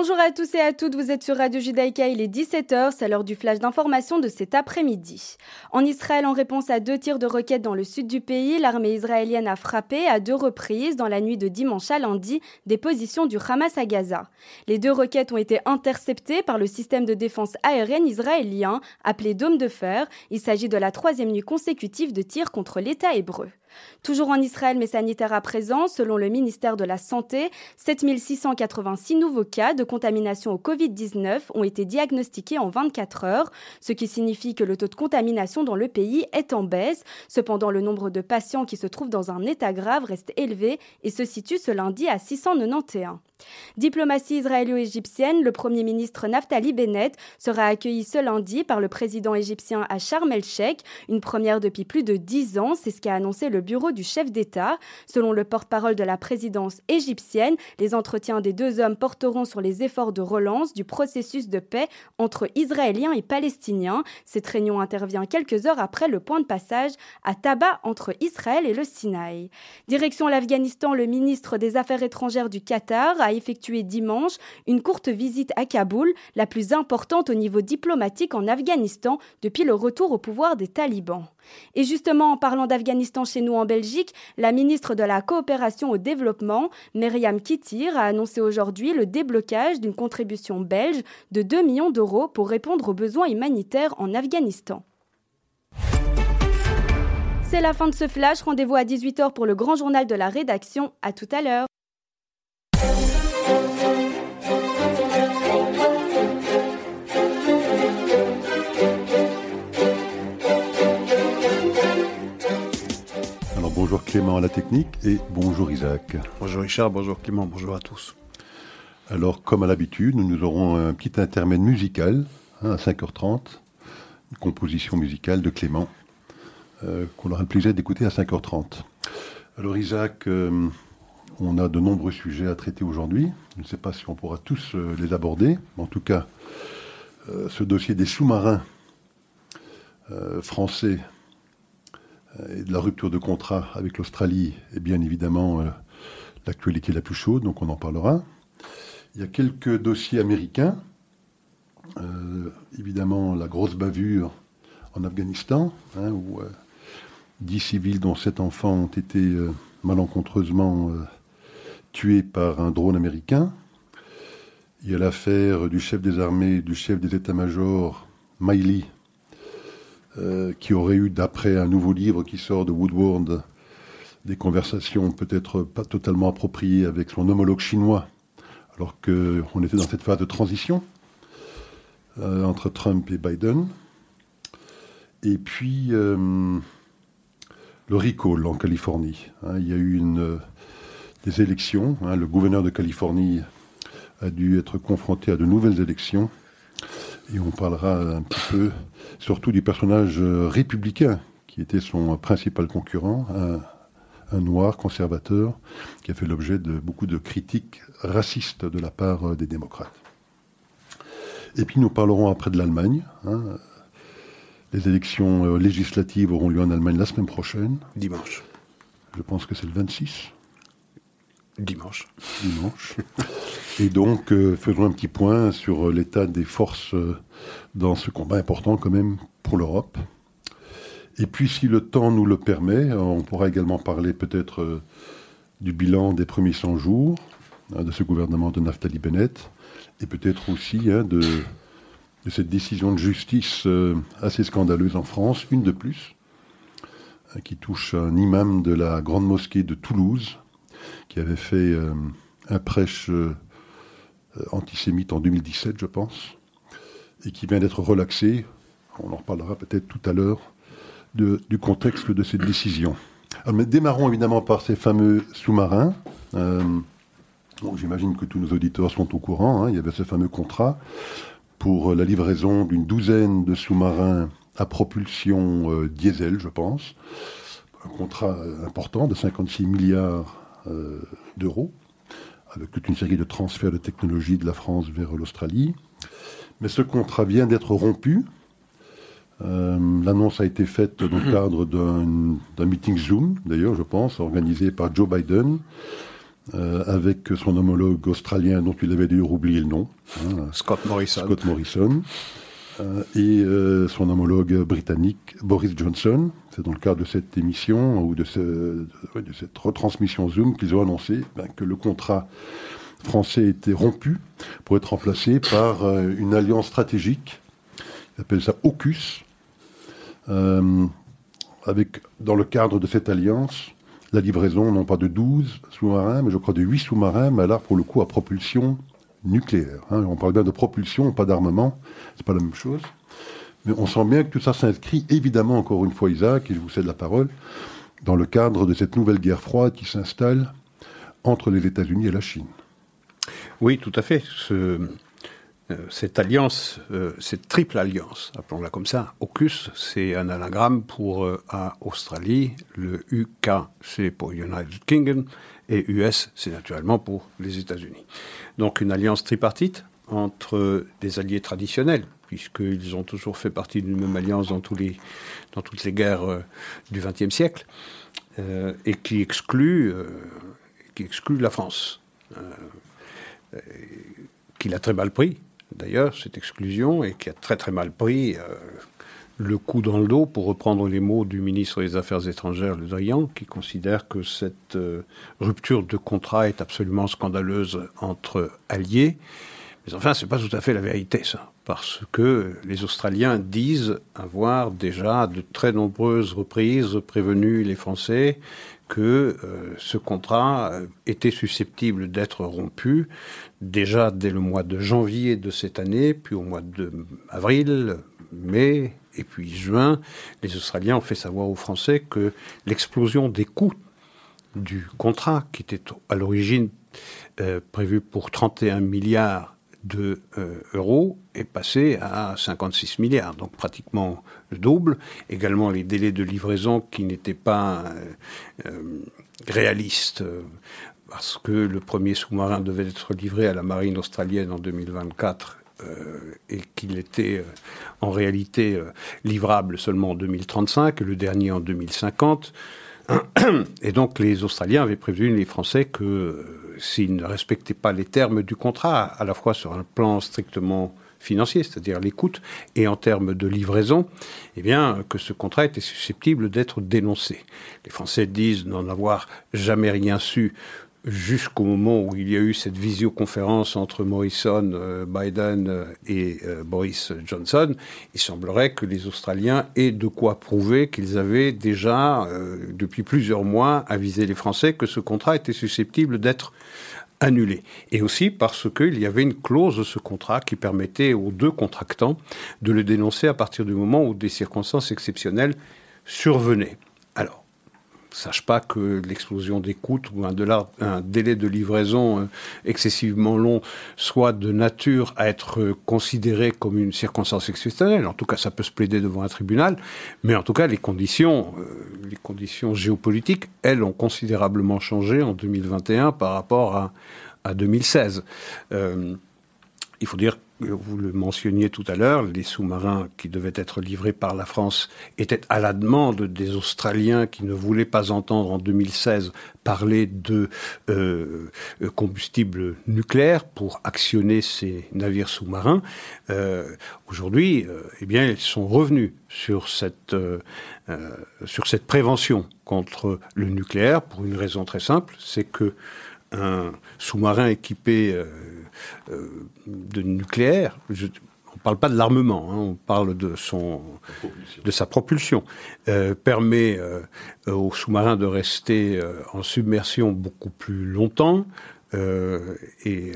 à tous et à toutes, vous êtes sur Radio Judaïka, il est 17h, c'est l'heure du flash d'information de cet après-midi. En Israël, en réponse à deux tirs de roquettes dans le sud du pays, l'armée israélienne a frappé à deux reprises dans la nuit de dimanche à lundi des positions du Hamas à Gaza. Les deux roquettes ont été interceptées par le système de défense aérienne israélien appelé Dôme de Fer. Il s'agit de la troisième nuit consécutive de tirs contre l'État hébreu. Toujours en Israël, mais sanitaire à présent, selon le ministère de la Santé, 7686 nouveaux cas de contamination au Covid-19 ont été diagnostiqués en 24 heures, ce qui signifie que le taux de contamination dans le pays est en baisse. Cependant, le nombre de patients qui se trouvent dans un état grave reste élevé et se situe ce lundi à 691. Diplomatie israélo-égyptienne, le Premier ministre Naftali Bennett sera accueilli ce lundi par le président égyptien à Sharm el-Sheikh, une première depuis plus de dix ans, c'est ce qu'a annoncé le bureau du chef d'État. Selon le porte-parole de la présidence égyptienne, les entretiens des deux hommes porteront sur les efforts de relance du processus de paix entre Israéliens et Palestiniens. Cette réunion intervient quelques heures après le point de passage à Taba entre Israël et le Sinaï. Direction l'Afghanistan, le ministre des Affaires étrangères du Qatar a effectué dimanche une courte visite à Kaboul, la plus importante au niveau diplomatique en Afghanistan depuis le retour au pouvoir des talibans. Et justement, en parlant d'Afghanistan chez nous en Belgique, la ministre de la Coopération au Développement, Myriam Kittir, a annoncé aujourd'hui le déblocage d'une contribution belge de 2 millions d'euros pour répondre aux besoins humanitaires en Afghanistan. C'est la fin de ce flash. Rendez-vous à 18h pour le grand journal de la rédaction. À tout à l'heure. Bonjour Clément à la technique et bonjour Isaac. Bonjour Richard, bonjour Clément, bonjour à tous. Alors comme à l'habitude, nous aurons un petit intermède musical hein, à 5h30, une composition musicale de Clément euh, qu'on aura le plaisir d'écouter à 5h30. Alors Isaac, euh, on a de nombreux sujets à traiter aujourd'hui. Je ne sais pas si on pourra tous euh, les aborder. En tout cas, ce dossier des sous-marins français et de la rupture de contrat avec l'Australie est bien évidemment euh, l'actualité la plus chaude, donc on en parlera. Il y a quelques dossiers américains. Euh, évidemment, la grosse bavure en Afghanistan, hein, où dix civils, dont sept enfants, ont été malencontreusement tués par un drone américain. Il y a l'affaire du chef des armées, du chef des états-majors, Miley, euh, qui aurait eu, d'après un nouveau livre qui sort de Woodward, des conversations peut-être pas totalement appropriées avec son homologue chinois, alors qu'on était dans cette phase de transition euh, entre Trump et Biden. Et puis euh, le recall en Californie. Hein. il y a eu des élections. Hein. le gouverneur de Californie a dû être confronté à de nouvelles élections. Et on parlera un petit peu surtout du personnage euh, républicain qui était son principal concurrent, un, noir conservateur qui a fait l'objet de beaucoup de critiques racistes de la part euh, des démocrates. Et puis nous parlerons après de l'Allemagne. Hein. Les élections euh, législatives auront lieu en Allemagne la semaine prochaine. Dimanche. Je pense que c'est le 26. Dimanche. Dimanche. Et donc, euh, faisons un petit point sur euh, l'état des forces euh, dans ce combat important quand même pour l'Europe. Et puis, si le temps nous le permet, on pourra également parler peut-être du bilan des premiers 100 jours hein, de ce gouvernement de Naftali Bennett, et peut-être aussi hein, de, cette décision de justice assez scandaleuse en France, une de plus, hein, qui touche un imam de la grande mosquée de Toulouse, qui avait fait un prêche euh, antisémite en 2017, je pense, et qui vient d'être relaxé. On en reparlera peut-être tout à l'heure du contexte de cette décision. mais démarrons évidemment par ces fameux sous-marins. Euh, J'imagine que tous nos auditeurs sont au courant. Hein. il y avait ce fameux contrat pour la livraison d'une douzaine de sous-marins à propulsion euh, diesel, je pense. Un contrat important de 56 milliards d'euros avec toute une série de transferts de technologie de la France vers l'Australie. Mais ce contrat vient d'être rompu. Euh, l'annonce a été faite dans le cadre d'un meeting Zoom, d'ailleurs, je pense, organisé par Joe Biden, avec son homologue australien dont il avait d'ailleurs oublié le nom. Hein, Scott Morrison. Scott Morrison. et son homologue britannique Boris Johnson. Dans le cadre de cette émission ou de, cette retransmission Zoom qu'ils ont annoncé ben, que le contrat français était rompu pour être remplacé par euh, une alliance stratégique, ils appellent ça AUKUS, euh, avec, dans le cadre de cette alliance, la livraison non pas de 12 sous-marins, mais je crois de 8 sous-marins, mais là pour le coup à propulsion nucléaire. Hein. On parle bien de propulsion, pas d'armement, c'est pas la même chose. On sent bien que tout ça s'inscrit, évidemment, encore une fois, Isaac, et je vous cède la parole, dans le cadre de cette nouvelle guerre froide qui s'installe entre les États-Unis et la Chine. Oui, tout à fait. Euh, cette alliance, euh, cette triple alliance, appelons-la comme ça, AUKUS, c'est un anagramme pour euh, Australie, le UK c'est pour United Kingdom et US c'est naturellement pour les États-Unis. Donc une alliance tripartite entre des alliés traditionnels, puisqu'ils ont toujours fait partie d'une même alliance dans, les, dans toutes les guerres du XXe siècle, et qui exclut, qui exclut la France qu'il a très mal pris, d'ailleurs, cette exclusion, et qui a très très mal pris euh, le coup dans le dos, pour reprendre les mots du ministre des Affaires étrangères, Le Drian, qui considère que cette euh, rupture de contrat est absolument scandaleuse entre alliés. Enfin, c'est pas tout à fait la vérité, ça, parce que les Australiens disent avoir déjà de très nombreuses reprises prévenu les Français que euh, ce contrat euh, était susceptible d'être rompu déjà dès le mois de janvier de cette année, puis au mois d'avril, mai et puis juin. Les Australiens ont fait savoir aux Français que l'explosion des coûts du contrat, qui était à l'origine euh, prévu pour 31 milliards de euh, euros est passé à 56 milliards, donc pratiquement le double. Également les délais de livraison qui n'étaient pas euh, euh, réalistes, parce que le premier sous-marin devait être livré à la marine australienne en 2024 et qu'il était en réalité livrable seulement en 2035 et le dernier en 2050. Et donc les Australiens avaient prévenu les Français que s'ils ne respectaient pas les termes du contrat, à la fois sur un plan strictement financier, c'est-à-dire l'écoute, et en termes de livraison, eh bien, que ce contrat était susceptible d'être dénoncé. Les Français disent n'en avoir jamais rien su jusqu'au moment où il y a eu cette visioconférence entre Morrison, euh, Biden euh, et euh, Boris Johnson, il semblerait que les Australiens aient de quoi prouver qu'ils avaient déjà, depuis plusieurs mois, avisé les Français que ce contrat était susceptible d'être annulé. Et aussi parce qu'il y avait une clause de ce contrat qui permettait aux deux contractants de le dénoncer à partir du moment où des circonstances exceptionnelles survenaient sache pas que l'explosion des coûts ou un, délai de livraison euh, excessivement long soit de nature à être considéré comme une circonstance exceptionnelle. En tout cas, ça peut se plaider devant un tribunal, mais en tout cas, les conditions, euh, les conditions géopolitiques, elles, ont considérablement changé en 2021 par rapport à, à 2016. Euh, il faut dire vous le mentionniez tout à l'heure, les sous-marins qui devaient être livrés par la France étaient à la demande des Australiens qui ne voulaient pas entendre en 2016 parler de euh, combustible nucléaire pour actionner ces navires sous-marins. Euh, aujourd'hui, euh, eh bien, ils sont revenus sur cette, sur cette prévention contre le nucléaire pour une raison très simple, c'est que un sous-marin équipé de nucléaire, on ne parle pas de l'armement, hein, on parle de, son, de sa propulsion, euh, permet au sous-marin de rester en submersion beaucoup plus longtemps et,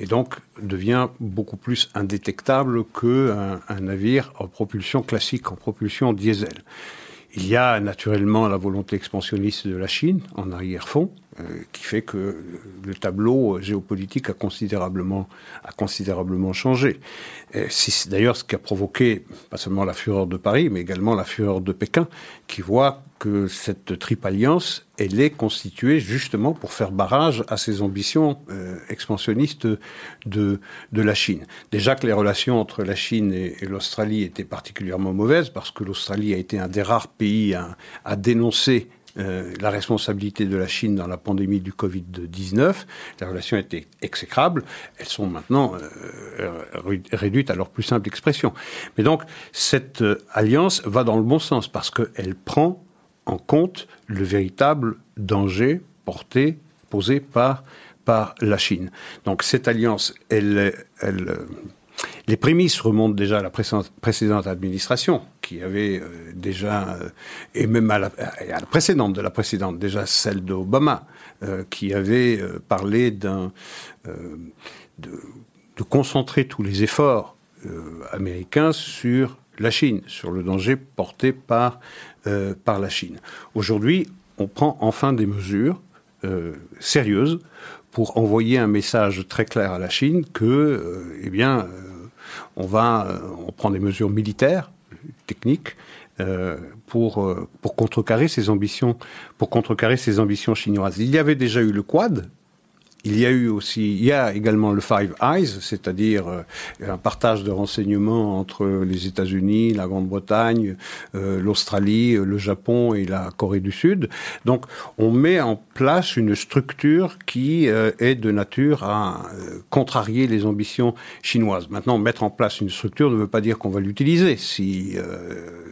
et, donc devient beaucoup plus indétectable qu'un un navire en propulsion classique, en propulsion diesel. Il y a naturellement la volonté expansionniste de la Chine en arrière-fond, euh, qui fait que le tableau géopolitique a considérablement, a considérablement changé. C'est d'ailleurs ce qui a provoqué pas seulement la fureur de Paris, mais également la fureur de Pékin, qui voit que cette triple alliance, elle est constituée justement pour faire barrage à ces ambitions euh, expansionnistes de, de la Chine. Déjà que les relations entre la Chine et, l'Australie étaient particulièrement mauvaises, parce que l'Australie a été un des rares pays à, à dénoncer euh, la responsabilité de la Chine dans la pandémie du Covid-19. Les relations étaient exécrables. Elles sont maintenant euh, réduites à leur plus simple expression. Mais donc, cette alliance va dans le bon sens parce qu'elle prend en compte le véritable danger porté, posé par, par la Chine. Donc, cette alliance, elle, les prémices remontent déjà à la précédente administration, qui avait euh, déjà, euh, et même à la, précédente de la précédente, déjà celle d'Obama, euh, qui avait parlé d'un, de, concentrer tous les efforts américains sur la Chine, sur le danger porté par, par la Chine. Aujourd'hui, on prend enfin des mesures sérieuses pour envoyer un message très clair à la Chine que, eh bien, on va, euh, on prend des mesures militaires, techniques, euh, pour, euh, contrecarrer ses ambitions, pour contrecarrer ses ambitions chinoises. Il y avait déjà eu le Quad, il y a eu aussi, il y a également le Five Eyes, c'est-à-dire euh, un partage de renseignements entre les États-Unis, la Grande-Bretagne, euh, l'Australie, le Japon et la Corée du Sud. Donc, on met en place une structure qui euh, est de nature à contrarier les ambitions chinoises. Maintenant, mettre en place une structure ne veut pas dire qu'on va l'utiliser si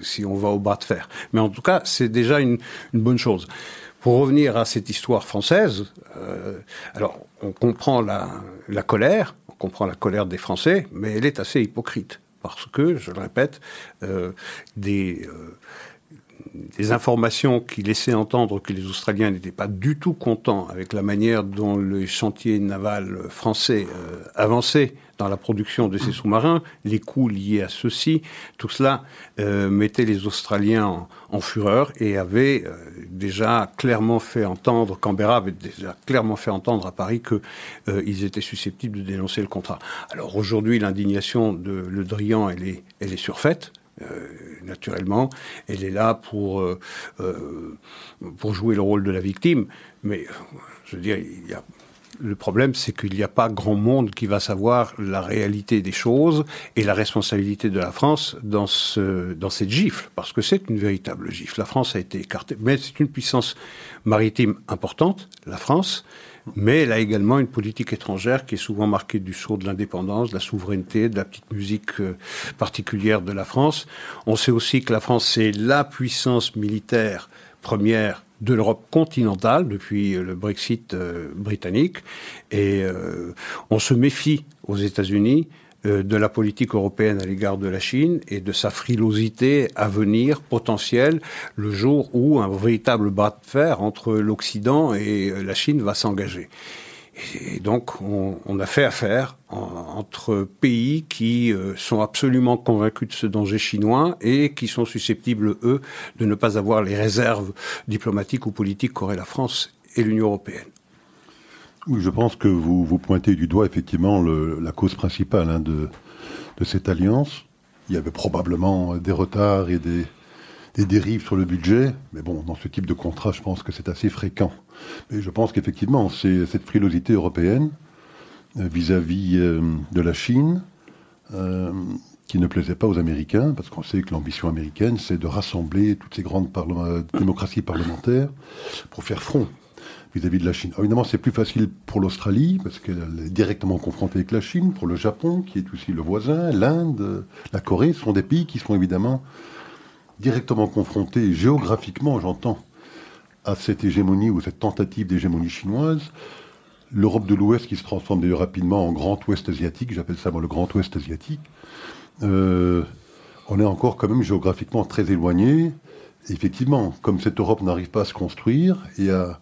si on va au bas de fer. Mais en tout cas, c'est déjà une, une bonne chose. Pour revenir à cette histoire française, euh, alors on comprend la, colère, on comprend la colère des Français, mais elle est assez hypocrite parce que, je le répète, euh, des, euh, des informations qui laissaient entendre que les Australiens n'étaient pas du tout contents avec la manière dont le chantier naval français euh, avançait dans la production de ces sous-marins, les coûts liés à ceux-ci, tout cela euh, mettait les Australiens en, fureur et avait euh, déjà clairement fait entendre, Canberra avait déjà clairement fait entendre à Paris qu'ils étaient susceptibles de dénoncer le contrat. Alors aujourd'hui, l'indignation de Le Drian, elle est, elle est surfaite. Euh, naturellement, elle est là pour, euh, euh, pour jouer le rôle de la victime. Mais je veux dire, il y a le problème, c'est qu'il n'y a pas grand monde qui va savoir la réalité des choses et la responsabilité de la France dans, ce, dans cette gifle, parce que c'est une véritable gifle. La France a été écartée, mais c'est une puissance maritime importante, la France, mais elle a également une politique étrangère qui est souvent marquée du sceau de l'indépendance, de la souveraineté, de la petite musique euh, particulière de la France. On sait aussi que la France, c'est la puissance militaire première de l'Europe continentale depuis le Brexit euh, britannique. Et euh, on se méfie aux États-Unis euh, de la politique européenne à l'égard de la Chine et de sa frilosité à venir potentielle le jour où un véritable bras de fer entre l'Occident et la Chine va s'engager. Et donc, on, a fait affaire entre pays qui euh, sont absolument convaincus de ce danger chinois et qui sont susceptibles, eux, de ne pas avoir les réserves diplomatiques ou politiques qu'auraient la France et l'Union européenne. Oui, je pense que vous, vous pointez du doigt effectivement la cause principale hein, de, de cette alliance. Il y avait probablement des retards et des, des dérives sur le budget, mais bon, dans ce type de contrat, je pense que c'est assez fréquent. Mais je pense qu'effectivement, c'est cette frilosité européenne euh, vis-à-vis euh, de la Chine euh, qui ne plaisait pas aux Américains, parce qu'on sait que l'ambition américaine, c'est de rassembler toutes ces grandes démocraties parlementaires pour faire front vis-à-vis de la Chine. évidemment, c'est plus facile pour l'Australie, parce qu'elle est directement confrontée avec la Chine, pour le Japon, qui est aussi le voisin, l'Inde, la Corée, ce sont des pays qui sont évidemment directement confrontés géographiquement, j'entends, à cette hégémonie ou cette tentative d'hégémonie chinoise. L'Europe de l'Ouest qui se transforme d'ailleurs rapidement en Grand Ouest asiatique, j'appelle ça le Grand Ouest asiatique. Euh, on est encore quand même géographiquement très éloigné. Effectivement, comme cette Europe n'arrive pas à se construire et à,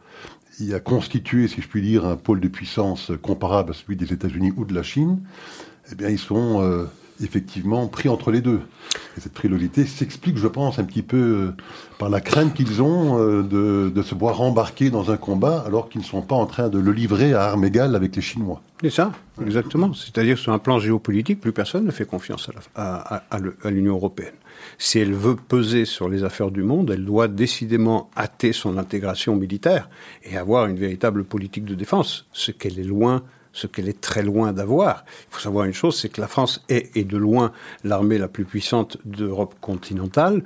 et à constituer, si je puis dire, un pôle de puissance comparable à celui des États-Unis ou de la Chine, eh bien, ils sont euh, effectivement pris entre les deux. Et cette frilosité s'explique, je pense, un petit peu euh, par la crainte qu'ils ont euh, de, de, se voir embarquer dans un combat alors qu'ils ne sont pas en train de le livrer à armes égales avec les Chinois. C'est ça, exactement. C'est-à-dire sur un plan géopolitique, plus personne ne fait confiance à, à l'Union européenne. Si elle veut peser sur les affaires du monde, elle doit décidément hâter son intégration militaire et avoir une véritable politique de défense, ce qu'elle est loin ce qu'elle est très loin d'avoir. Il faut savoir une chose, c'est que la France est, et de loin, l'armée la plus puissante d'Europe continentale.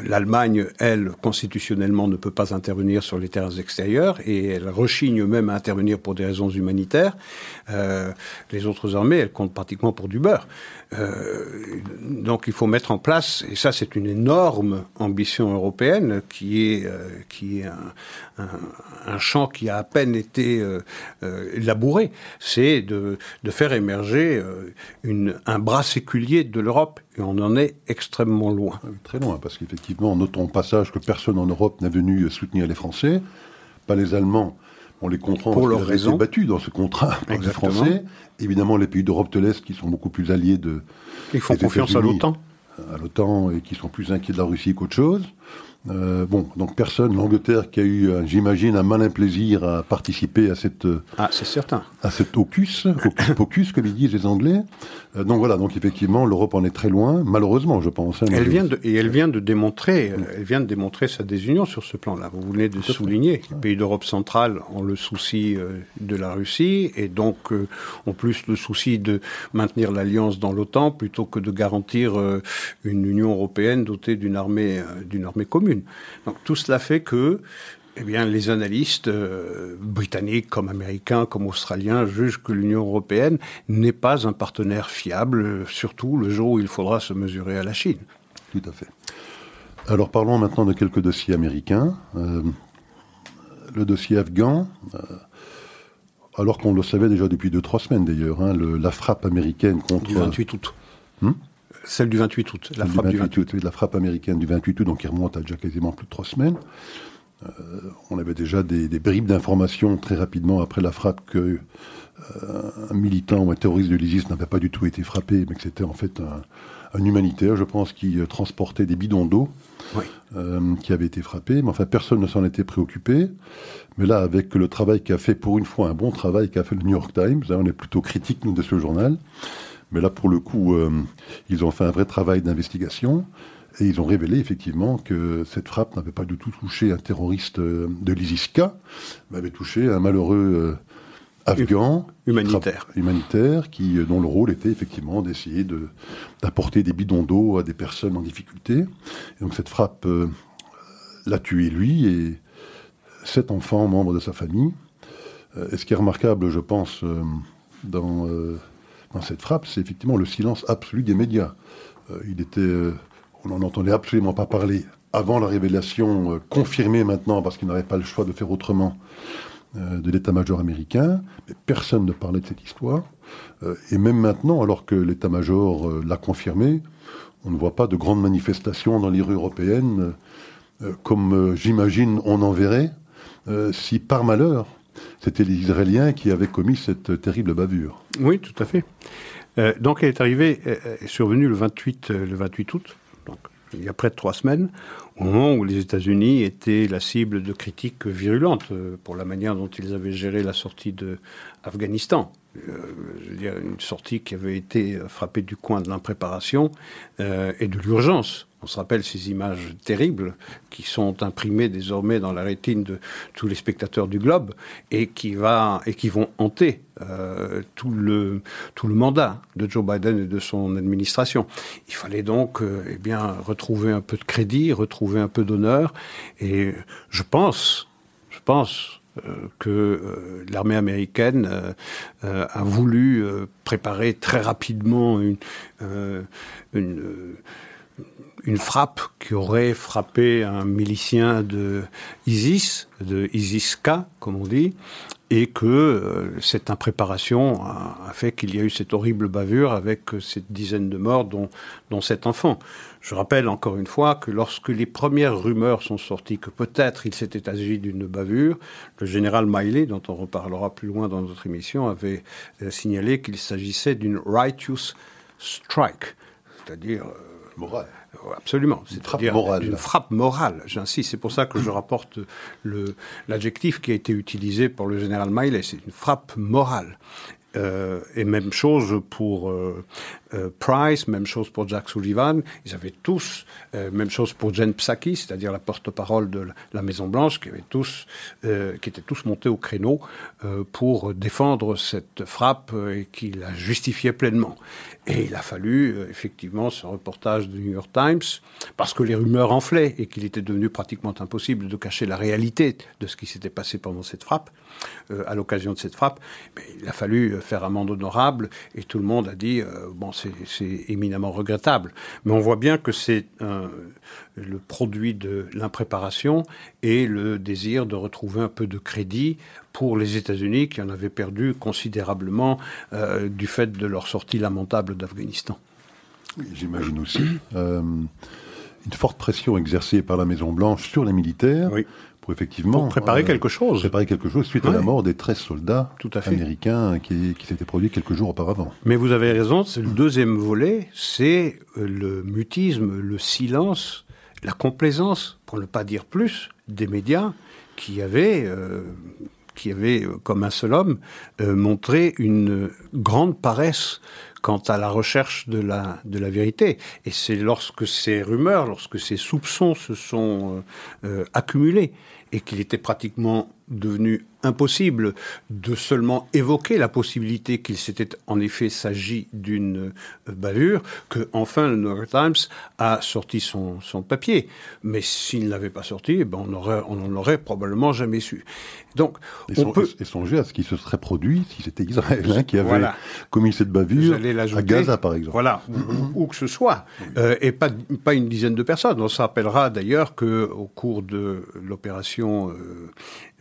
L'Allemagne, elle, constitutionnellement, ne peut pas intervenir sur les terrains extérieurs et elle rechigne même à intervenir pour des raisons humanitaires. Euh, les autres armées, elles comptent pratiquement pour du beurre. Euh, donc il faut mettre en place, et ça c'est une énorme ambition européenne qui est, euh, qui est un, un, champ qui a à peine été euh, labouré, c'est de, de, faire émerger un bras séculier de l'Europe. Et on en est extrêmement loin. Très loin, parce qu'effectivement, notons au passage que personne en Europe n'est venu soutenir les Français, pas les Allemands on les comprend pour leur raison. battus dans ce contrat par les Français. Évidemment, les pays d'Europe de l'Est qui sont beaucoup plus alliés de. Ils font confiance à l'OTAN. À l'OTAN et qui sont plus inquiets de la Russie qu'autre chose. Euh, bon, donc personne, l'Angleterre qui a eu, euh, j'imagine, un malin plaisir à participer à cette, euh, ah, c'est certain, à cet opus, opus pocus, comme ils disent les Anglais. Euh, donc voilà, donc effectivement, l'Europe en est très loin, malheureusement, je pense. Hein, elle vient de, et elle vient de démontrer, mm. elle vient de démontrer sa désunion sur ce plan-là. Vous venez de souligner, les pays d'Europe centrale ont le souci de la Russie et donc ont plus le souci de maintenir l'alliance dans l'OTAN plutôt que de garantir une Union européenne dotée d'une armée, d'une armée commune. Donc tout cela fait que eh bien, les analystes euh, britanniques comme américains comme australiens jugent que l'Union européenne n'est pas un partenaire fiable, surtout le jour où il faudra se mesurer à la Chine. Tout à fait. Alors parlons maintenant de quelques dossiers américains. Euh, le dossier afghan, euh, alors qu'on le savait déjà depuis deux, trois semaines d'ailleurs, hein, la frappe américaine contre... Du 28 août. Hmm celle du 28 août, la frappe du 28, août. la frappe américaine du 28 août, donc qui remonte à déjà quasiment plus de trois semaines. Euh, on avait déjà des, des bribes d'informations très rapidement après la frappe que euh, un militant ou un terroriste de l'ISIS n'avait pas du tout été frappé, mais que c'était en fait un, un, humanitaire, je pense, qui euh, transportait des bidons d'eau, oui. euh, qui avait été frappé. Mais enfin, personne ne s'en était préoccupé. Mais là, avec le travail qu'a fait, pour une fois, un bon travail qu'a fait le New York Times, hein, on est plutôt critique, nous, de ce journal. Mais là, pour le coup, euh, ils ont fait un vrai travail d'investigation et ils ont révélé effectivement que cette frappe n'avait pas du tout touché un terroriste euh, de l'ISIS-K, mais avait touché un malheureux euh, afghan humanitaire, humanitaire qui, dont le rôle était effectivement d'essayer de, d'apporter des bidons d'eau à des personnes en difficulté. Et donc cette frappe euh, l'a tué lui et sept enfants membres de sa famille. Euh, et ce qui est remarquable, je pense, euh, dans dans cette frappe, c'est effectivement le silence absolu des médias. Euh, il était, euh, on n'en entendait absolument pas parler avant la révélation, euh, confirmée maintenant parce qu'il n'avait pas le choix de faire autrement, euh, de l'état-major américain. Mais personne ne parlait de cette histoire. Euh, et même maintenant, alors que l'état-major l'a confirmé, on ne voit pas de grandes manifestations dans les rues européennes, comme j'imagine on en verrait si par malheur c'était les Israéliens qui avaient commis cette terrible bavure. Oui, tout à fait. Donc elle est arrivée, survenue le 28, le 28 août, il y a près de trois semaines, au moment où les États-Unis étaient la cible de critiques virulentes euh, pour la manière dont ils avaient géré la sortie de Afghanistan. Euh, une sortie qui avait été frappée du coin de l'impréparation euh, et de l'urgence. On se rappelle ces images terribles qui sont imprimées désormais dans la rétine de tous les spectateurs du globe et qui, vont hanter euh, tout, le, mandat de Joe Biden et de son administration. Il fallait donc euh, eh retrouver un peu de crédit, retrouver un peu d'honneur. Et je pense, je pense euh, que l'armée américaine a voulu préparer très rapidement une, une frappe qui aurait frappé un milicien de ISIS, de ISIS-K, comme on dit, et que euh, cette impréparation a, fait qu'il y a eu cette horrible bavure avec euh, cette dizaine de morts, dont, cet enfant. Je rappelle encore une fois que lorsque les premières rumeurs sont sorties que peut-être il s'était agi d'une bavure, le général Miley, dont on reparlera plus loin dans notre émission, avait euh, signalé qu'il s'agissait d'une righteous strike, c'est-à-dire euh. Absolument. C'est une frappe morale. Une frappe morale, j'insiste. C'est pour ça que je rapporte l'adjectif qui a été utilisé pour le général Miley. C'est une frappe morale. Euh, et même chose pour euh, euh, Price, même chose pour Jack Sullivan. Ils avaient tous, même chose pour Jen Psaki, c'est-à-dire la porte-parole de la Maison Blanche, qui avaient tous, qui étaient tous montés au créneau pour défendre cette frappe et qui la justifiait pleinement. Et il a fallu effectivement ce reportage du New York Times parce que les rumeurs enflaient et qu'il était devenu pratiquement impossible de cacher la réalité de ce qui s'était passé pendant cette frappe, à l'occasion de cette frappe. Mais il a fallu faire amende honorable, et tout le monde a dit, euh, bon, c'est éminemment regrettable. Mais on voit bien que c'est le produit de l'impréparation et le désir de retrouver un peu de crédit pour les États-Unis qui en avaient perdu considérablement euh, du fait de leur sortie lamentable d'Afghanistan. J'imagine aussi. Euh, une forte pression exercée par la Maison-Blanche sur les militaires oui pour effectivement préparer euh, quelque chose. Préparer quelque chose suite à la mort des 13 soldats américains qui, qui s'étaient produits quelques jours auparavant. Mais vous avez raison, c'est le deuxième volet, c'est euh, le mutisme, le silence, la complaisance, pour ne pas dire plus, des médias qui avaient, euh, qui avaient comme un seul homme, montré une grande paresse quant à la recherche de la, de la vérité. Et c'est lorsque ces rumeurs, lorsque ces soupçons se sont accumulés et qu'il était pratiquement devenu impossible de seulement évoquer la possibilité qu'il s'était en effet s'agit d'une euh, bavure, que enfin le New York Times a sorti son, son papier. Mais s'il ne l'avait pas sorti, eh ben on aurait, on n'en aurait probablement jamais su. Donc, et, on peut... et songer à ce qui se serait produit si c'était Israël hein, qui avait commis cette bavure à Gaza, par exemple. Voilà, où, que ce soit, euh, et pas, pas une dizaine de personnes. On se rappellera d'ailleurs que au cours de l'opération euh,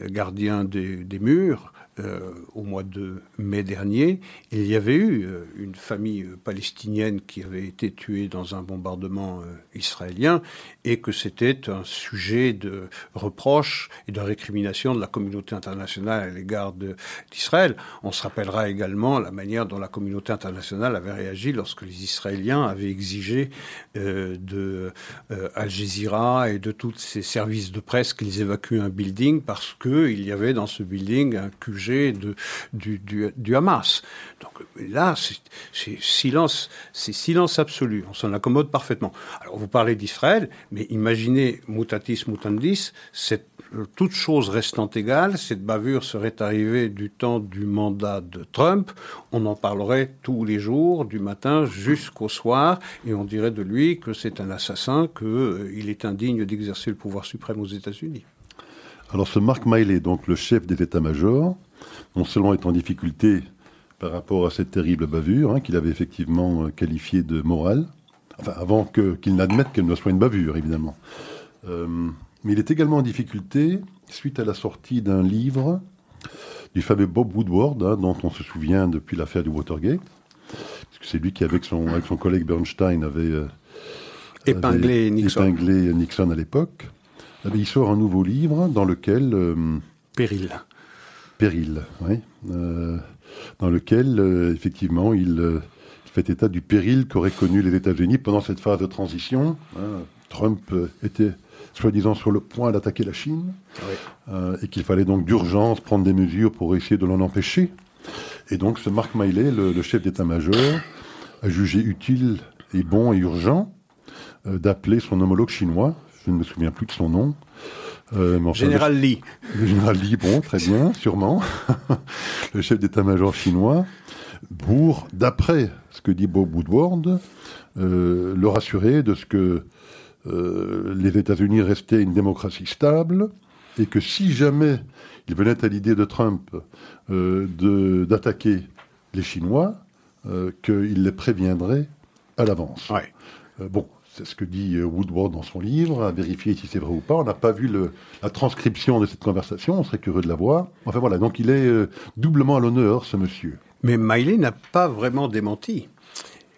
gardien des, des murs, euh, au mois de mai dernier, il y avait eu euh, une famille euh, palestinienne qui avait été tuée dans un bombardement israélien et que c'était un sujet de reproche et de récrimination de la communauté internationale à l'égard d'Israël. On se rappellera également la manière dont la communauté internationale avait réagi lorsque les Israéliens avaient exigé de Al Jazeera et de tous ces services de presse qu'ils évacuent un building parce qu'il y avait dans ce building un QG de, du, Hamas. Donc là, c'est silence, c'est silence absolu. On s'en accommode parfaitement. Alors vous parlez d'Israël, mais imaginez mutatis mutandis, cette, toute chose restant égale, cette bavure serait arrivée du temps du mandat de Trump. On en parlerait tous les jours, du matin jusqu'au soir, et on dirait de lui que c'est un assassin, qu'il euh, est indigne d'exercer le pouvoir suprême aux États-Unis. Alors ce Mark Miley, donc le chef des états-majors, non seulement est en difficulté par rapport à cette terrible bavure, hein, qu'il avait effectivement euh, qualifiée de morale, enfin avant qu'il n'admette qu'elle ne soit une bavure, évidemment. Euh, mais il est également en difficulté suite à la sortie d'un livre du fameux Bob Woodward, hein, dont on se souvient depuis l'affaire du Watergate, puisque c'est lui qui, avec son, avec son collègue Bernstein, avait, euh, épinglé, Nixon. épinglé, Nixon. à l'époque. Eh il sort un nouveau livre dans lequel... Péril péril, oui, euh, dans lequel, euh, effectivement, il, euh, fait état du péril qu'auraient connu les États-Unis pendant cette phase de transition. Hein. Trump était soi-disant sur le point d'attaquer la Chine, et qu'il fallait donc d'urgence prendre des mesures pour essayer de l'en empêcher. Et donc ce Mark Miley, le, chef d'état-major, a jugé utile et bon et urgent d'appeler son homologue chinois, je ne me souviens plus de son nom, euh, général Li. Le général Li, bon, très bien, sûrement. le chef d'état-major chinois, pour, d'après ce que dit Bob Woodward, euh, le rassurer de ce que euh, les États-Unis restaient une démocratie stable et que si jamais il venait à l'idée de Trump d'attaquer les Chinois, qu'il les préviendrait à l'avance. Ouais. bon, c'est ce que dit euh, Woodward dans son livre, à vérifier si c'est vrai ou pas. On n'a pas vu la transcription de cette conversation, on serait curieux de la voir. Enfin voilà, donc il est euh, doublement à l'honneur, ce monsieur. Mais Miley n'a pas vraiment démenti.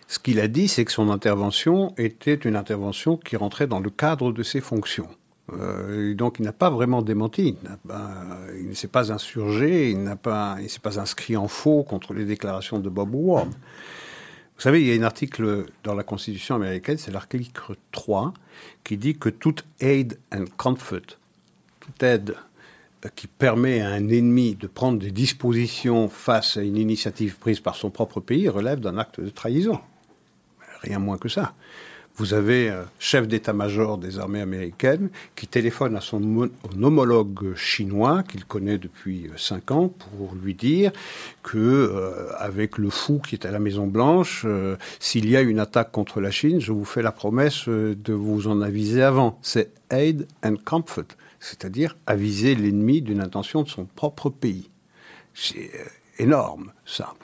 Ce qu'il a dit, c'est que son intervention était une intervention qui rentrait dans le cadre de ses fonctions. Euh, donc il n'a pas vraiment démenti, il ne s'est pas insurgé, il n'a pas, s'est pas inscrit en faux contre les déclarations de Bob Woodward. Vous savez, il y a un article dans la Constitution américaine, c'est l'article 3, qui dit que toute aide and comfort, toute aide qui permet à un ennemi de prendre des dispositions face à une initiative prise par son propre pays relève d'un acte de trahison. Rien moins que ça. Vous avez un chef d'état-major des armées américaines qui téléphone à son homologue chinois qu'il connaît depuis euh, cinq ans pour lui dire que euh, avec le fou qui est à la Maison Blanche, euh, s'il y a une attaque contre la Chine, je vous fais la promesse de vous en aviser avant. C'est aid and comfort, c'est-à-dire aviser l'ennemi d'une intention de son propre pays. C'est énorme ça.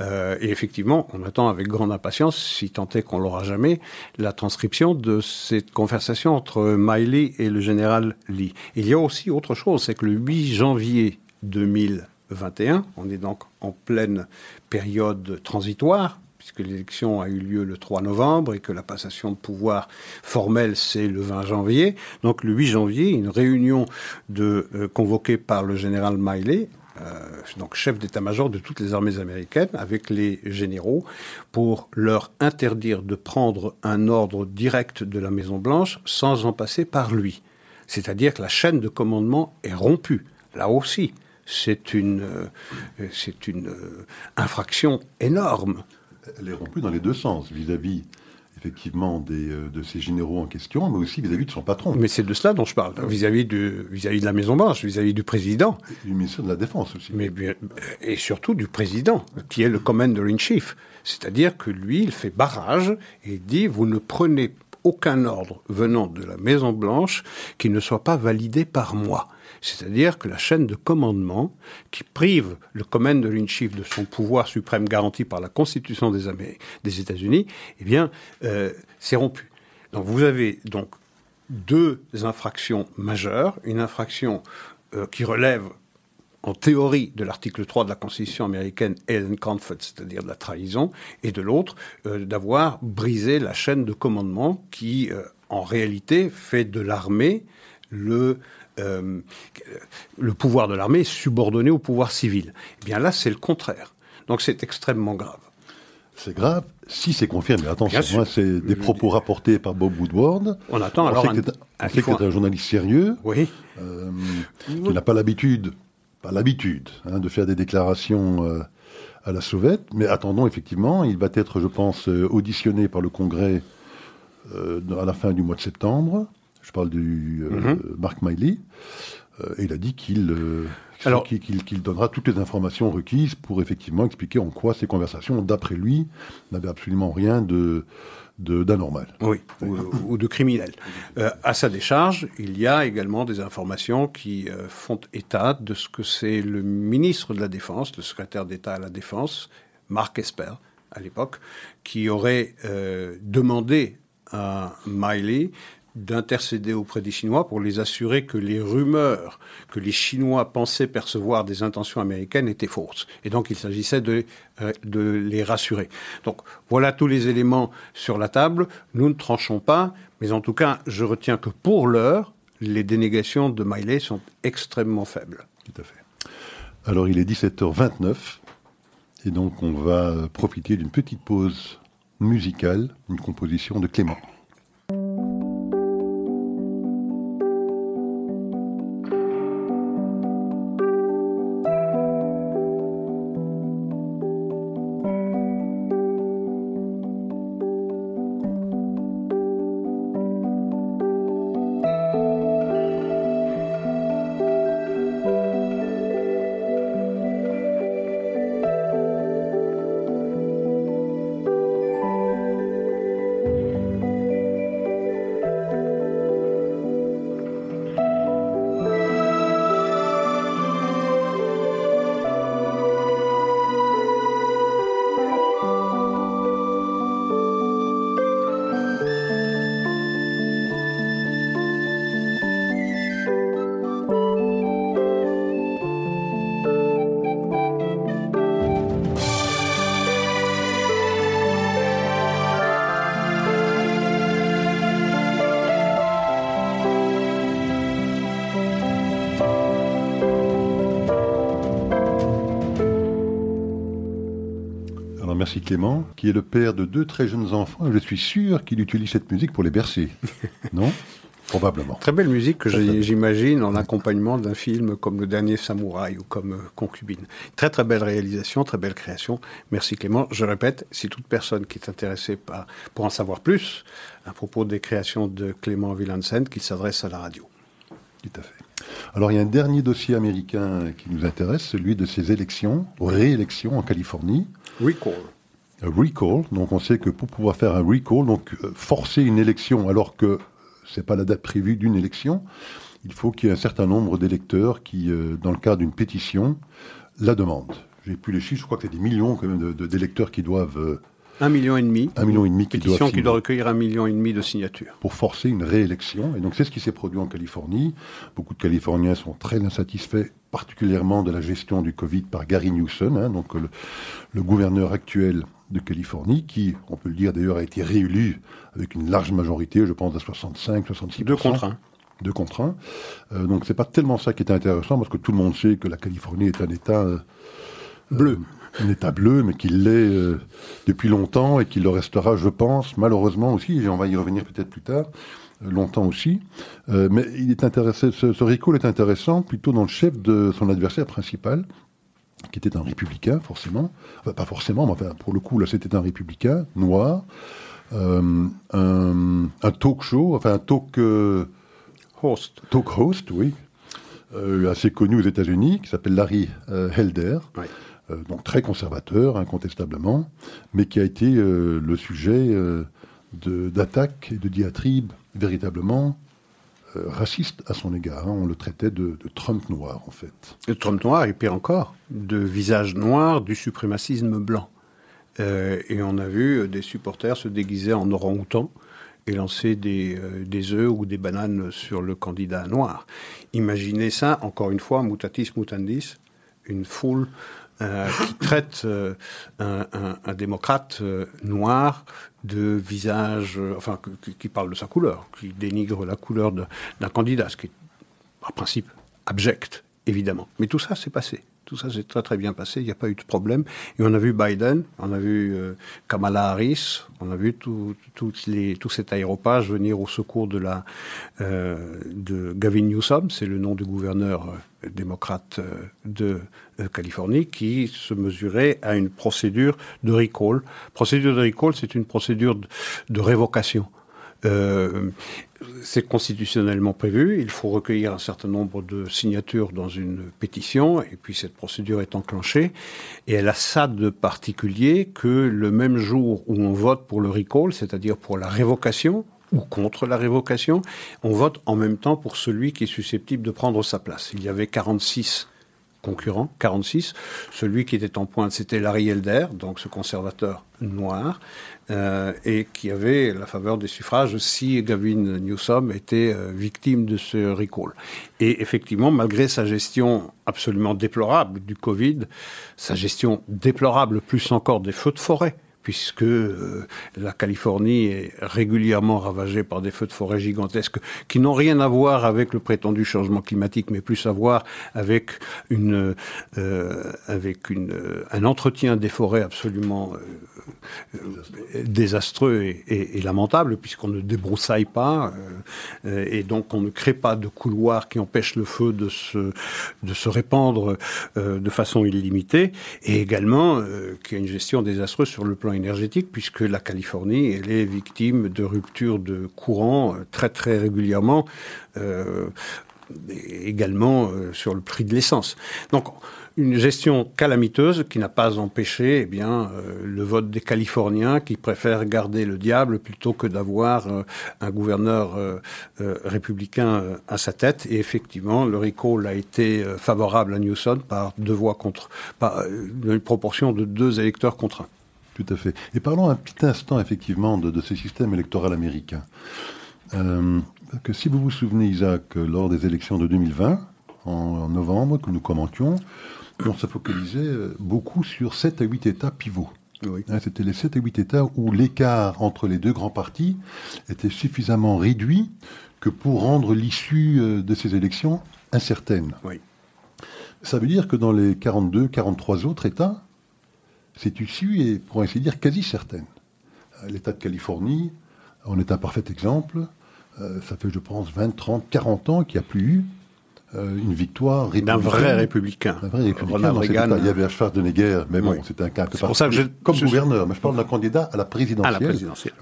Euh, et effectivement, on attend avec grande impatience, si tant est qu'on l'aura jamais, la transcription de cette conversation entre Miley et le général Lee. Il y a aussi autre chose, c'est que le 8 janvier 2021, on est donc en pleine période transitoire, puisque l'élection a eu lieu le 3 novembre et que la passation de pouvoir formelle, c'est le 20 janvier. Donc le 8 janvier, une réunion de, euh, convoquée par le général Miley euh, donc chef d'état-major de toutes les armées américaines, avec les généraux, pour leur interdire de prendre un ordre direct de la Maison-Blanche sans en passer par lui. C'est-à-dire que la chaîne de commandement est rompue. Là aussi, c'est une, euh, c'est une euh, infraction énorme. Elle est rompue dans les deux sens, vis-à-vis effectivement des, euh, de ces généraux en question, mais aussi vis-à-vis de son patron. Mais c'est de cela dont je parle, vis-à-vis de, vis-à-vis de la Maison-Blanche, vis-à-vis du président. Et du ministre de la Défense aussi. Mais, et surtout du président, qui est le commander-in-chief. C'est-à-dire que lui, il fait barrage et dit, vous ne prenez aucun ordre venant de la Maison-Blanche qui ne soit pas validé par moi. C'est-à-dire que la chaîne de commandement qui prive le commander-in-chief de son pouvoir suprême garanti par la Constitution des, des États-Unis, eh bien, euh, c'est rompu. Donc vous avez donc deux infractions majeures, une infraction euh, qui relève en théorie de l'article 3 de la Constitution américaine, Ellen Comfort, c'est-à-dire de la trahison, et de l'autre, euh, d'avoir brisé la chaîne de commandement qui, en réalité, fait de l'armée le euh, le pouvoir de l'armée est subordonné au pouvoir civil. Eh bien là, c'est le contraire. Donc c'est extrêmement grave. C'est grave si c'est confirmé. Attention, moi, c'est des propos rapportés par Bob Woodward. On attend alors. On sait que c'est un, journaliste sérieux. Oui. Euh, qui n'a pas l'habitude, pas l'habitude, hein, de faire des déclarations euh, à la sauvette. Mais attendons, effectivement, il va être, je pense, auditionné par le Congrès à la fin du mois de septembre. Je parle du euh, mhm. Mark Miley. Euh, il a dit qu'il euh, qu'il donnera toutes les informations requises pour effectivement expliquer en quoi ces conversations, d'après lui, n'avaient absolument rien de d'anormal. Oui, ou, de criminel. à sa décharge, il y a également des informations qui font état de ce que c'est le ministre de la Défense, le secrétaire d'État à la Défense, Mark Esper, à l'époque, qui aurait demandé à Miley d'intercéder auprès des Chinois pour les assurer que les rumeurs que les Chinois pensaient percevoir des intentions américaines étaient fausses. Et donc il s'agissait de, euh, de les rassurer. Donc voilà tous les éléments sur la table. Nous ne tranchons pas, mais en tout cas, je retiens que pour l'heure, les dénégations de Miley sont extrêmement faibles. Tout à fait. Alors il est 17h29, et donc on va profiter d'une petite pause musicale, une composition de Clément. Qui est le père de deux très jeunes enfants. Je suis sûr qu'il utilise cette musique pour les bercer, non? Probablement. Très belle musique que j'imagine en accompagnement d'un film comme Le Dernier Samouraï ou comme euh, Concubine. Très très belle réalisation, très belle création. Merci Clément. Je répète, si toute personne qui est intéressée par, pour en savoir plus à propos des créations de Clément Villansen, qu'il s'adresse à la radio. Tout à fait. Alors il y a un dernier dossier américain qui nous intéresse, celui de ces élections, réélections en Californie. Recall. Recall. Donc on sait que pour pouvoir faire un recall, donc euh, forcer une élection alors que c'est pas la date prévue d'une élection, il faut qu'il y ait un certain nombre d'électeurs qui, euh, dans le cadre d'une pétition, la demandent. J'ai plus les chiffres, je crois que c'est des millions quand même d'électeurs qui doivent euh, un million et demi. Un million et demi qui pétition qui doit recueillir un million et demi de signatures. Pour forcer une réélection. Et donc c'est ce qui s'est produit en Californie. Beaucoup de Californiens sont très insatisfaits, particulièrement de la gestion du Covid par Gary Newsom, hein, donc le, gouverneur actuel de Californie, qui, on peut le dire d'ailleurs, a été réélu avec une large majorité, je pense à 65, 66 Deux contre un. Deux contre un. Euh, donc c'est pas tellement ça qui est intéressant, parce que tout le monde sait que la Californie est un État euh, bleu un État bleu, mais qu'il l'est euh, depuis longtemps et qu'il le restera, je pense, malheureusement aussi, et on va y revenir peut-être plus tard, longtemps aussi. Mais il est intéressé, ce, ce recall est intéressant plutôt dans le chef de son adversaire principal, qui était un républicain, forcément. Enfin, pas forcément, mais enfin, pour le coup, là, c'était un républicain, noir. un, un, talk show, enfin un talk... host. Talk host, oui. assez connu aux États-Unis, qui s'appelle Larry Helder. Euh, donc très conservateur, incontestablement, mais qui a été euh, le sujet euh, d'attaques et de diatribes véritablement racistes à son égard. Hein. On le traitait de, Trump noir, en fait. De Trump noir, et pire encore, de visage noir du suprémacisme blanc. et on a vu des supporters se déguiser en orang-outan et lancer des, des œufs ou des bananes sur le candidat noir. Imaginez ça, encore une fois, mutatis mutandis, une foule euh, qui traite euh, un, démocrate euh, noir de visage, enfin, qui, parle de sa couleur, qui dénigre la couleur d'un candidat, ce qui est, par principe, abject, évidemment. Mais tout ça, s'est passé. Tout ça s'est très très bien passé, il n'y a pas eu de problème. Et on a vu Biden, on a vu Kamala Harris, on a vu tout, les, tout cet aéropage venir au secours de, la, de Gavin Newsom, c'est le nom du gouverneur démocrate de euh, Californie qui se mesurait à une procédure de recall. Procédure de recall, c'est une procédure de, révocation. Euh, c'est constitutionnellement prévu. Il faut recueillir un certain nombre de signatures dans une pétition, et puis cette procédure est enclenchée. Et elle a ça de particulier que le même jour où on vote pour le recall, c'est-à-dire pour la révocation, ou contre la révocation, on vote en même temps pour celui qui est susceptible de prendre sa place. Il y avait 46 concurrent, 46. Celui qui était en pointe, c'était Larry Elder, donc ce conservateur noir, euh, et qui avait la faveur des suffrages si Gavin Newsom était euh, victime de ce recall. Et effectivement, malgré sa gestion absolument déplorable du Covid, sa gestion déplorable plus encore des feux de forêt, puisque euh, la Californie est régulièrement ravagée par des feux de forêt gigantesques qui n'ont rien à voir avec le prétendu changement climatique, mais plus à voir avec un entretien des forêts absolument désastreux et, lamentable, puisqu'on ne débroussaille pas, et donc on ne crée pas de couloirs qui empêchent le feu de se, de se répandre de façon illimitée, et également qu'il y a une gestion désastreuse sur le plan énergétique, puisque la Californie, elle est victime de ruptures de courant euh, très très régulièrement, euh, également euh, sur le prix de l'essence. Donc, une gestion calamiteuse qui n'a pas empêché eh bien, le vote des Californiens qui préfèrent garder le diable plutôt que d'avoir un gouverneur républicain à sa tête. Et effectivement, le recall a été favorable à Newsom par deux voix contre, par une proportion de deux électeurs contre un. Tout à fait. Et parlons un petit instant, effectivement, de, ce système électoral américain. Euh, que si vous vous souvenez, Isaac, lors des élections de 2020, en, novembre, que nous commentions, on s'est focalisé euh, beaucoup sur 7 à 8 États pivots. Hein, c'était les 7 à 8 États où l'écart entre les deux grands partis était suffisamment réduit que pour rendre l'issue euh, de ces élections incertaine. Oui. Ça veut dire que dans les 42, 43 autres États, cette issue est, pour ainsi dire, quasi certaine. Euh, L'État de Californie en est un parfait exemple. Ça fait, je pense, 20, 30, 40 ans qu'il n'y a plus eu une victoire D'un vrai républicain. Un vrai républicain. Il y avait Schwarzenegger, mais bon, c'était un cas un peu pour ça que comme gouverneur. Mais je parle d'un candidat à la présidentielle. À la présidentielle.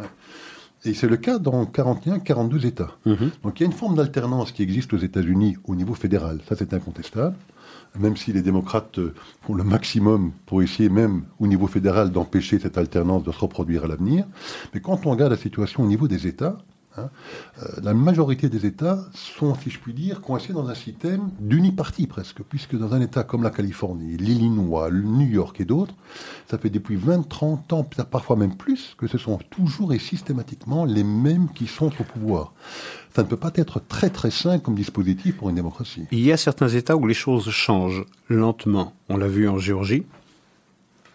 Et c'est le cas dans 41, 42 États. Mhm. Donc il y a une forme d'alternance qui existe aux États-Unis au niveau fédéral. Ça, c'est incontestable. Même si les démocrates euh, font le maximum pour essayer, même au niveau fédéral, d'empêcher cette alternance de se reproduire à l'avenir. Mais quand on regarde la situation au niveau des États, Hein. Euh, la majorité des États sont, si je puis dire, coincés dans un système d'unipartie presque, puisque dans un État comme la Californie, l'Illinois, New York et d'autres, ça fait depuis 20, 30 ans, parfois même plus, que ce sont toujours et systématiquement les mêmes qui sont au pouvoir. Ça ne peut pas être très très sain comme dispositif pour une démocratie. Il y a certains États où les choses changent lentement. On l'a vu en Géorgie,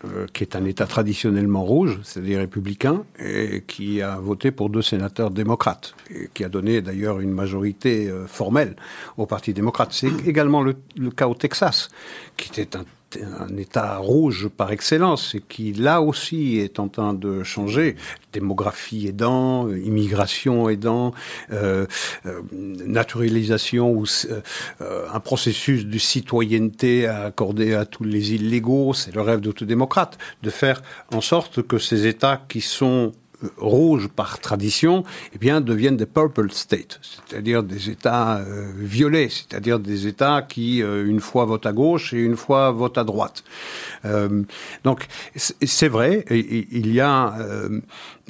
euh, qui est un État traditionnellement rouge, c'est-à-dire républicain, et qui a voté pour deux sénateurs démocrates, et qui a donné d'ailleurs une majorité euh, formelle au Parti démocrate. C'est également le, le, cas au Texas, qui était un un État rouge par excellence et qui là aussi est en train de changer, démographie aidant, immigration aidant, euh, euh, naturalisation ou euh, un processus de citoyenneté accordé à tous les illégaux, c'est le rêve de tout de faire en sorte que ces États qui sont rouges par tradition, eh bien, deviennent des purple states, c'est-à-dire des États euh, violets, c'est-à-dire des États qui, euh, une fois votent à gauche et une fois votent à droite. Euh, donc, c'est vrai, il y a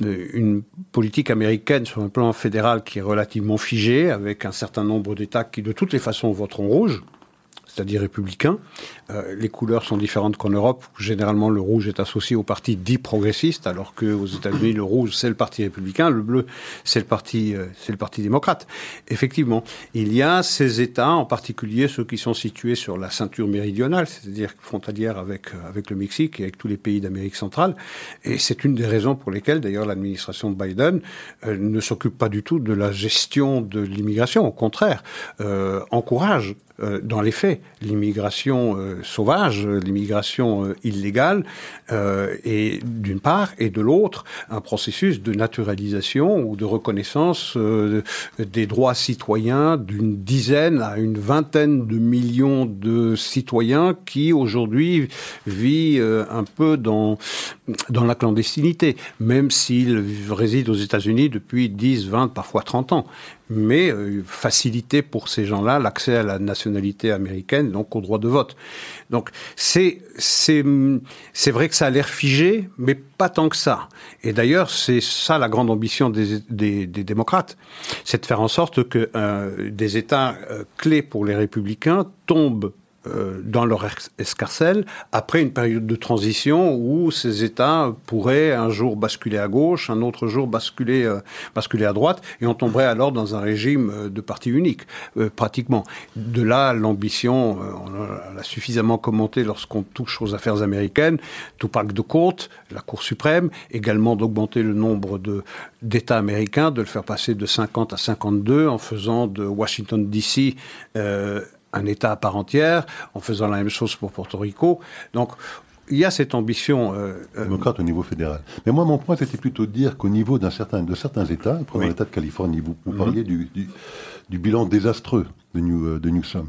une politique américaine sur un plan fédéral qui est relativement figée, avec un certain nombre d'États qui, de toutes les façons, voteront rouge c'est-à-dire républicain. Euh, les couleurs sont différentes qu'en Europe. Généralement, le rouge est associé au parti dit progressiste, alors qu'aux États-Unis, le rouge, c'est le parti républicain, le bleu, c'est le parti, euh, c'est le parti démocrate. Effectivement, il y a ces États, en particulier ceux qui sont situés sur la ceinture méridionale, c'est-à-dire frontalière avec, euh, avec le Mexique et avec tous les pays d'Amérique centrale. Et c'est une des raisons pour lesquelles, d'ailleurs, l'administration de Biden ne s'occupe pas du tout de la gestion de l'immigration. Au contraire, encourage euh, dans les faits, l'immigration euh, sauvage, l'immigration euh, illégale, et d'une part, et de l'autre, un processus de naturalisation ou de reconnaissance des droits citoyens d'une dizaine à une vingtaine de millions de citoyens qui aujourd'hui vivent un peu dans, dans la clandestinité, même s'ils résident aux États-Unis depuis 10, 20, parfois 30 ans mais euh, faciliter pour ces gens-là l'accès à la nationalité américaine, donc au droit de vote. Donc c'est c'est c'est vrai que ça a l'air figé, mais pas tant que ça. Et d'ailleurs, c'est ça la grande ambition des, des, des démocrates, c'est de faire en sorte que euh, des États euh, clés pour les républicains tombent euh, dans leur escarcelle après une période de transition où ces États pourraient un jour basculer à gauche, un autre jour basculer, euh, basculer à droite, et on tomberait alors dans un régime euh, de parti unique, pratiquement. De là, l'ambition, on l'a suffisamment commenté lorsqu'on touche aux affaires américaines, tout parc de côte, la Cour suprême, également d'augmenter le nombre d'États américains, de le faire passer de 50 à 52 en faisant de Washington DC un État à part entière, en faisant la même chose pour Porto Rico. Donc, il y a cette ambition. Euh, euh Démocrate au niveau fédéral. Mais moi, mon point, c'était plutôt de dire qu'au niveau d'un certain, de certains États, prenons l'État de Californie, vous, vous mhm. parliez du, du, bilan désastreux de, New, euh, de Newsom.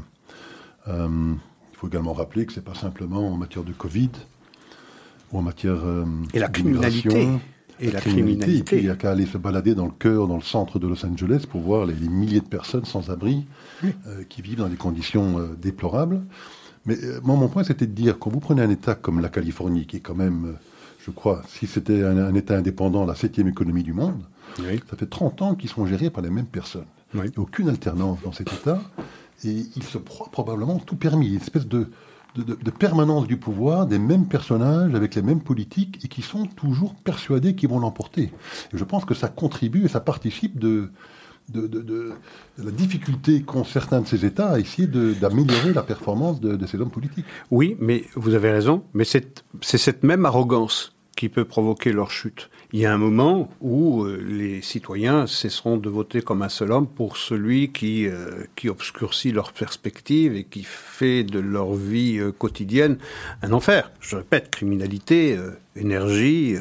Euh, il faut également rappeler que ce n'est pas simplement en matière de Covid ou en matière Et la criminalité et la, criminalité. il n'y a qu'à aller se balader dans le cœur, dans le centre de Los Angeles pour voir les, milliers de personnes sans abri euh, qui vivent dans des conditions euh, déplorables. Mais euh, moi, mon point, c'était de dire, quand vous prenez un État comme la Californie, qui est quand même, je crois, si c'était un, État indépendant, la septième économie du monde, ça fait 30 ans qu'ils sont gérés par les mêmes personnes. Il n'y a aucune alternance dans cet État. Et ils se croient probablement tout permis. Une espèce de, de, permanence du pouvoir des mêmes personnages avec les mêmes politiques et qui sont toujours persuadés qu'ils vont l'emporter. je pense que ça contribue et ça participe de, de, la difficulté qu'ont certains de ces États à essayer d'améliorer la performance de, ces hommes politiques. Oui, mais vous avez raison, mais c'est cette même arrogance qui peut provoquer leur chute. Il y a un moment où euh, les citoyens cesseront de voter comme un seul homme pour celui qui, euh, qui obscurcit leurs perspectives et qui fait de leur vie euh, quotidienne un enfer. Je répète, criminalité énergie,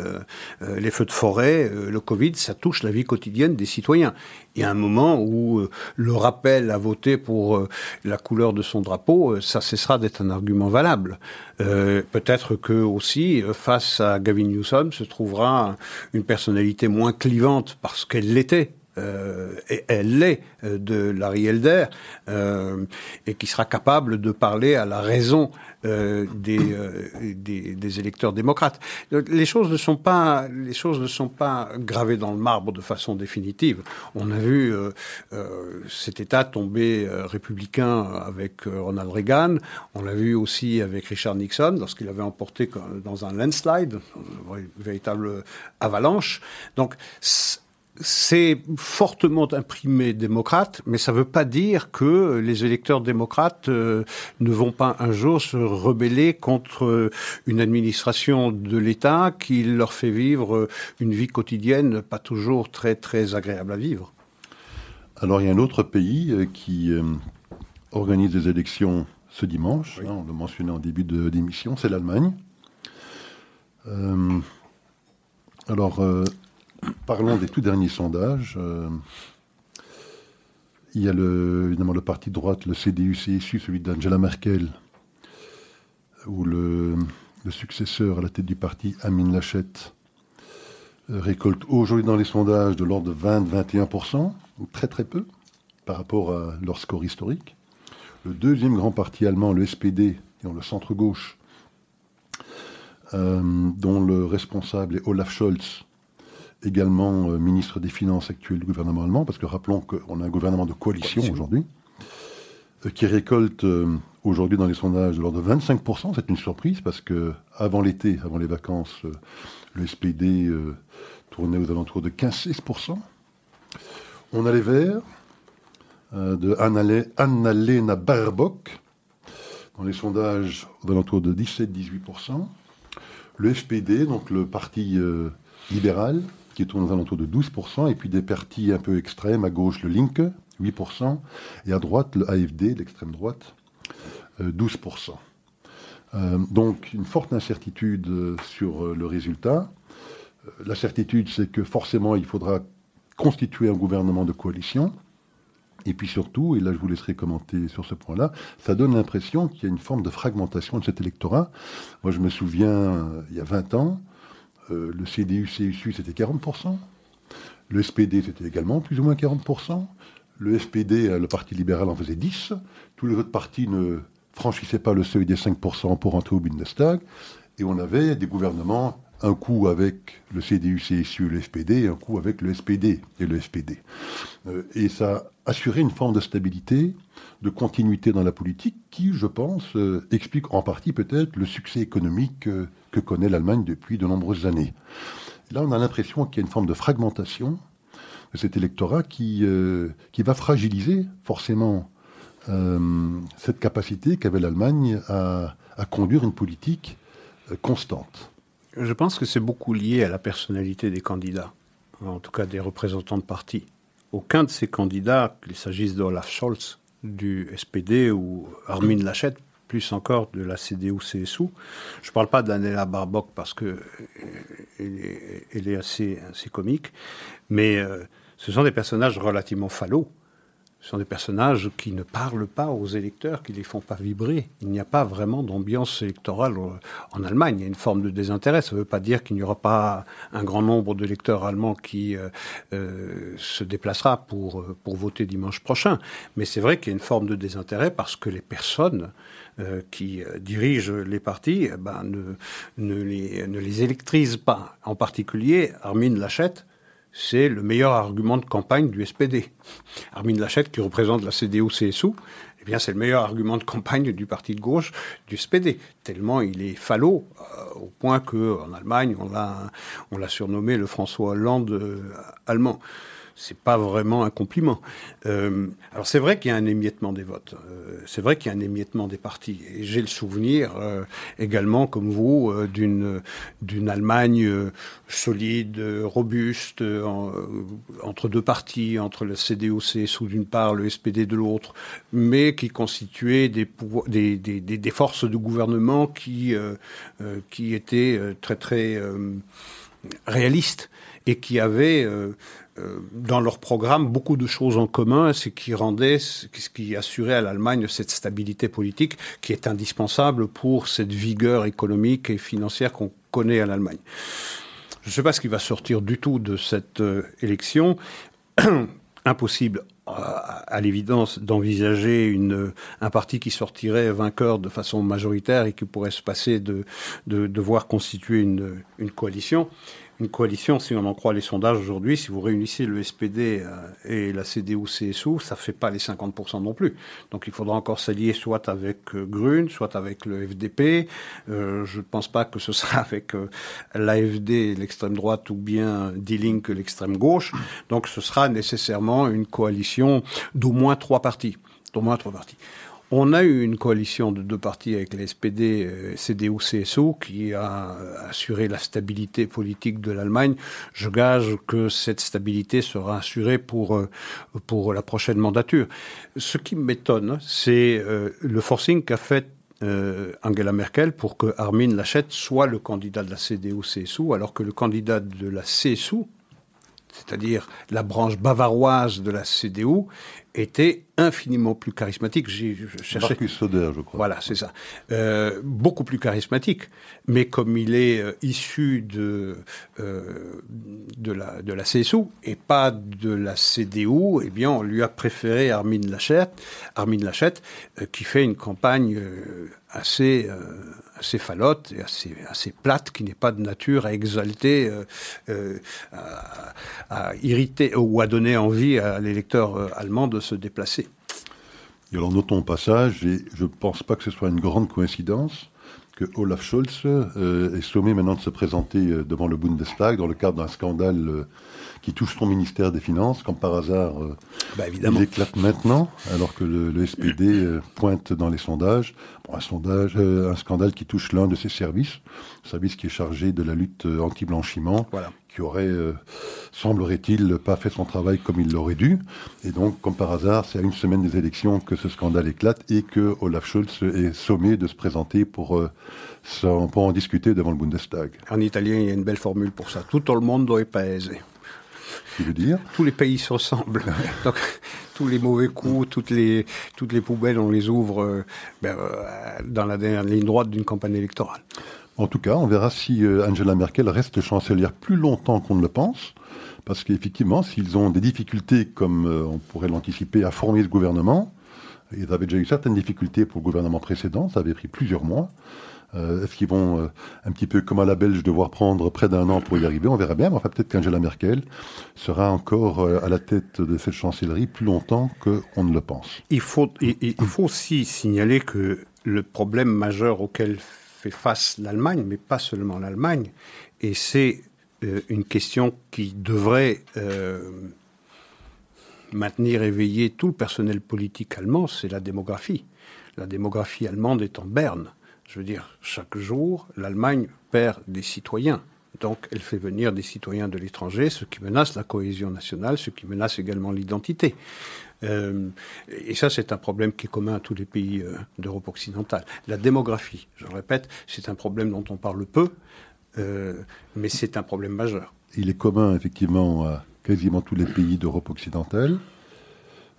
les feux de forêt, le Covid, ça touche la vie quotidienne des citoyens. Il y a un moment où le rappel à voter pour la couleur de son drapeau, ça cessera d'être un argument valable. Peut-être que aussi, face à Gavin Newsom, se trouvera une personnalité moins clivante parce qu'elle l'était euh, et elle l'est euh, de Larry Elder, euh, et qui sera capable de parler à la raison des, des, électeurs démocrates. Les choses ne sont pas les choses ne sont pas gravées dans le marbre de façon définitive. On a vu cet État tomber républicain avec Ronald Reagan. On l'a vu aussi avec Richard Nixon lorsqu'il avait emporté dans un landslide, une véritable avalanche. Donc c'est fortement imprimé démocrate, mais ça ne veut pas dire que les électeurs démocrates euh, ne vont pas un jour se rebeller contre euh, une administration de l'État qui leur fait vivre euh, une vie quotidienne pas toujours très très agréable à vivre. Alors il y a un autre pays qui organise des élections ce dimanche, hein, on l'a mentionné en début d'émission, c'est l'Allemagne. alors Parlons des tout derniers sondages. Euh, il y a évidemment le parti de droite, le CDU-CSU, celui d'Angela Merkel, où le, successeur à la tête du parti, Amin Lachette, récolte aujourd'hui dans les sondages de l'ordre de 20-21%, très très peu par rapport à leur score historique. Le deuxième grand parti allemand, le SPD, dans le centre-gauche, euh, dont le responsable est Olaf Scholz, également euh, ministre des Finances actuel du gouvernement allemand, parce que rappelons qu'on a un gouvernement de coalition, aujourd'hui, euh, qui récolte euh, aujourd'hui dans les sondages de l'ordre de 25%. C'est une surprise parce que avant l'été, avant les vacances, le SPD tournait aux alentours de 15-16%. On a les Verts de Annalena Baerbock dans les sondages aux alentours de 17-18%. Le SPD, donc le parti libéral, qui tourne aux alentours de 12%, et puis des partis un peu extrêmes, à gauche le Link, 8%, et à droite le AFD, l'extrême droite, 12%. Euh, euh, donc une forte incertitude euh, sur le résultat. La certitude, c'est que forcément, il faudra constituer un gouvernement de coalition. Et puis surtout, et là je vous laisserai commenter sur ce point-là, ça donne l'impression qu'il y a une forme de fragmentation de cet électorat. Moi je me souviens, il y a 20 ans, euh, le CDU-CSU, c'était 40%. Le SPD, c'était également plus ou moins 40%. Le FPD, euh, le Parti libéral, en faisait 10. Tous les autres partis ne franchissaient pas le seuil des 5% pour entrer au Bundestag. Et on avait des gouvernements, un coup avec le CDU-CSU et le FPD, un coup avec le SPD et le FPD. Euh, et ça assurait une forme de stabilité, de continuité dans la politique qui, je pense, explique en partie peut-être le succès économique que connaît l'Allemagne depuis de nombreuses années. là, on a l'impression qu'il y a une forme de fragmentation de cet électorat qui, euh, qui va fragiliser forcément euh, cette capacité qu'avait l'Allemagne à, conduire une politique euh, constante. Je pense que c'est beaucoup lié à la personnalité des candidats, en tout cas des représentants de partis. Aucun de ces candidats, qu'il s'agisse d'Olaf Scholz du SPD ou Armin Laschet, plus encore de la CDU-CSU. Je ne parle pas d'Anela Barbock parce qu'elle euh, est, assez, comique, mais euh, ce sont des personnages relativement fallaux. Ce sont des personnages qui ne parlent pas aux électeurs, qui ne les font pas vibrer. Il n'y a pas vraiment d'ambiance électorale euh, en Allemagne. Il y a une forme de désintérêt. Ça ne veut pas dire qu'il n'y aura pas un grand nombre d'électeurs allemands qui se déplacera pour, pour voter dimanche prochain. Mais c'est vrai qu'il y a une forme de désintérêt parce que les personnes euh, qui euh, dirigent les partis eh ben, ne, ne, les, ne les électrisent pas. En particulier, Armin Lachette, c'est le meilleur argument de campagne du SPD. Armin Lachette, qui représente la CDU-CSU, eh bien, c'est le meilleur argument de campagne du parti de gauche du SPD, tellement il est falot, euh, au point qu'en Allemagne, on l'a, on l'a surnommé le François Hollande allemand. C'est pas vraiment un compliment. Euh, alors c'est vrai qu'il y a un émiettement des votes, euh, c'est vrai qu'il y a un émiettement des partis. Et j'ai le souvenir euh, également, comme vous, d'une d'une Allemagne solide, robuste, entre deux partis, entre le CDU-CSU d'une part, le SPD de l'autre, mais qui constituait des, des, des, des, forces de gouvernement qui qui étaient très très réalistes et qui avaient dans leur programme beaucoup de choses en commun, ce qui rendait, ce qui assurait à l'Allemagne cette stabilité politique qui est indispensable pour cette vigueur économique et financière qu'on connaît à l'Allemagne. Je ne sais pas ce qui va sortir du tout de cette euh, élection. Impossible euh, à l'évidence d'envisager un parti qui sortirait vainqueur de façon majoritaire et qui pourrait se passer de, de, voir constituer une coalition une coalition, si on en croit les sondages aujourd'hui, si vous réunissez le SPD euh, et la CDU-CSU, ça ne fait pas les 50% non plus. Donc il faudra encore s'allier soit avec euh, Grune, soit avec le FDP. Euh, je ne pense pas que ce sera avec l'AFD, l'extrême droite, ou bien D-Link, l'extrême gauche. Donc ce sera nécessairement une coalition d'au moins trois partis. D'au moins trois partis. On a eu une coalition de deux partis avec les SPD, euh, CDU, CSU, qui a assuré la stabilité politique de l'Allemagne. Je gage que cette stabilité sera assurée pour, euh, pour la prochaine mandature. Ce qui m'étonne, c'est euh, le forcing qu'a fait Angela Merkel pour que Armin Laschet soit le candidat de la CDU-CSU, alors que le candidat de la CSU, c'est-à-dire la branche bavaroise de la CDU, était infiniment plus charismatique. J'ai cherché. Marcus Soder, je crois. Voilà, c'est ça. Euh, beaucoup plus charismatique. Mais comme il est euh, issu de euh, de la de la CSU et pas de la CDU, eh bien, on lui a préféré Armin Laschet, Armin Laschet, qui fait une campagne assez assez falote et assez, assez plate, qui n'est pas de nature à exalter, à, à, irriter ou à donner envie à l'électeur allemand de se déplacer. Et alors notons au passage, et je ne pense pas que ce soit une grande coïncidence, que Olaf Scholz euh, est sommé maintenant de se présenter euh, devant le Bundestag dans le cadre d'un scandale euh, qui touche son ministère des Finances, comme par hasard bah, il éclate maintenant, alors que le, SPD pointe dans les sondages. Un, sondage, un scandale qui touche l'un de ses services, service qui est chargé de la lutte anti-blanchiment, voilà qui aurait, euh, semblerait-il, pas fait son travail comme il l'aurait dû. Et donc, comme par hasard, c'est à une semaine des élections que ce scandale éclate et que Olaf Scholz est sommé de se présenter pour, euh, pour en discuter devant le Bundestag. En italien, il y a une belle formule pour ça. Tout le monde doit paese. Veut dire? Tous les pays se ressemblent. donc, tous les mauvais coups, toutes les, toutes les poubelles, on les ouvre euh, ben, dans la dernière ligne droite d'une campagne électorale. En tout cas, on verra si euh, Angela Merkel reste chancelière plus longtemps qu'on ne le pense, parce qu'effectivement, s'ils ont des difficultés, comme euh, on pourrait l'anticiper, à former ce gouvernement, ils avaient déjà eu certaines difficultés pour le gouvernement précédent, ça avait pris plusieurs mois. Euh, est-ce qu'ils vont, un petit peu comme à la Belge, devoir prendre près d'un an pour y arriver? On verra bien, mais enfin peut-être qu'Angela Merkel sera encore à la tête de cette chancellerie plus longtemps qu'on ne le pense. Il faut aussi signaler que le problème majeur auquel fait face l'Allemagne, mais pas seulement l'Allemagne. Et c'est euh, une question qui devrait euh, maintenir éveillé tout le personnel politique allemand, c'est la démographie. La démographie allemande est en berne. Je veux dire, chaque jour, l'Allemagne perd des citoyens. Donc, elle fait venir des citoyens de l'étranger, ce qui menace la cohésion nationale, ce qui menace également l'identité. Euh, et ça, c'est un problème qui est commun à tous les pays euh, d'Europe occidentale. La démographie, je le répète, c'est un problème dont on parle peu, euh, mais c'est un problème majeur. Il est commun, effectivement, à quasiment tous les pays d'Europe occidentale,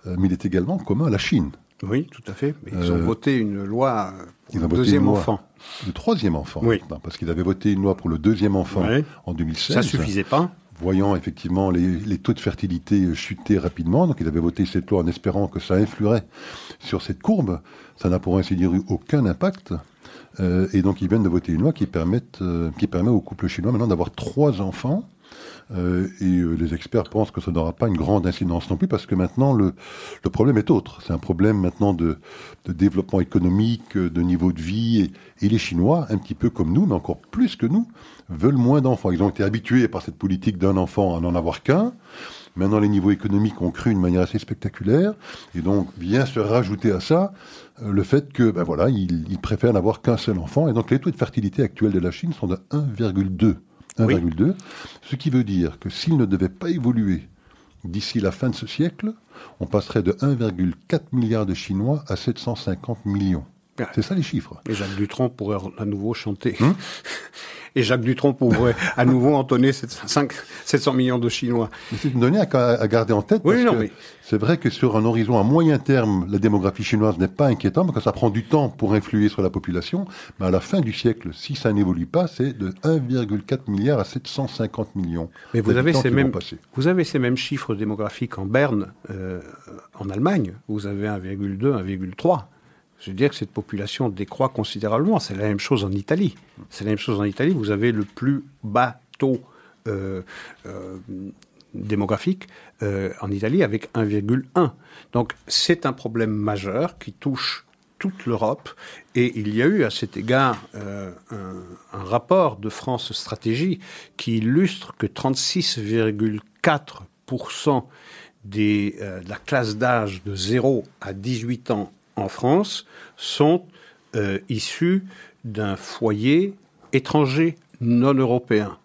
mais il est également commun à la Chine. Oui, tout à fait. Mais ils ont voté une loi pour le deuxième enfant. Le troisième enfant. Oui. Parce qu'ils avaient voté une loi pour le deuxième enfant en 2016. Ça suffisait pas voyant effectivement les, taux de fertilité chuter rapidement. Donc ils avaient voté cette loi en espérant que ça influerait sur cette courbe. Ça n'a pour ainsi dire eu aucun impact. Euh, et donc ils viennent de voter une loi qui, euh, qui permet au couple chinois maintenant d'avoir trois enfants euh, et euh, les experts pensent que ça n'aura pas une grande incidence non plus parce que maintenant le, problème est autre. C'est un problème maintenant de, développement économique, de niveau de vie. Et, les Chinois, un petit peu comme nous, mais encore plus que nous, veulent moins d'enfants. Ils ont été habitués par cette politique d'un enfant à n'en avoir qu'un. Maintenant, les niveaux économiques ont cru d'une manière assez spectaculaire. Et donc, vient se rajouter à ça euh, le fait que, ben voilà, ils, préfèrent n'avoir qu'un seul enfant. Et donc, les taux de fertilité actuels de la Chine sont de 1,2. 1,2. Ce qui veut dire que s'ils ne devaient pas évoluer d'ici la fin de ce siècle, on passerait de 1,4 milliard de Chinois à 750 millions. C'est ça les chiffres. Et Jacques Dutronc pourrait à nouveau chanter. Hum et Jacques Dutronc pourrait à nouveau entonner 700 millions de Chinois. C'est une donnée à, garder en tête. Oui, mais... C'est vrai que sur un horizon à moyen terme, la démographie chinoise n'est pas inquiétante parce que ça prend du temps pour influer sur la population. Mais à la fin du siècle, si ça n'évolue pas, c'est de 1,4 milliard à 750 millions. Mais vous avez, ces mêmes, vous avez ces mêmes chiffres démographiques en Berne, euh, en Allemagne. Vous avez 1,2, 1,3. Je veux dire que cette population décroît considérablement. C'est la même chose en Italie. C'est la même chose en Italie. Vous avez le plus bas taux euh, euh, démographique euh, en Italie avec 1,1. Donc c'est un problème majeur qui touche toute l'Europe. Et il y a eu à cet égard un, un, rapport de France Stratégie qui illustre que 36,4% de la classe d'âge de 0 à 18 ans en France sont euh, issus d'un foyer étranger non européen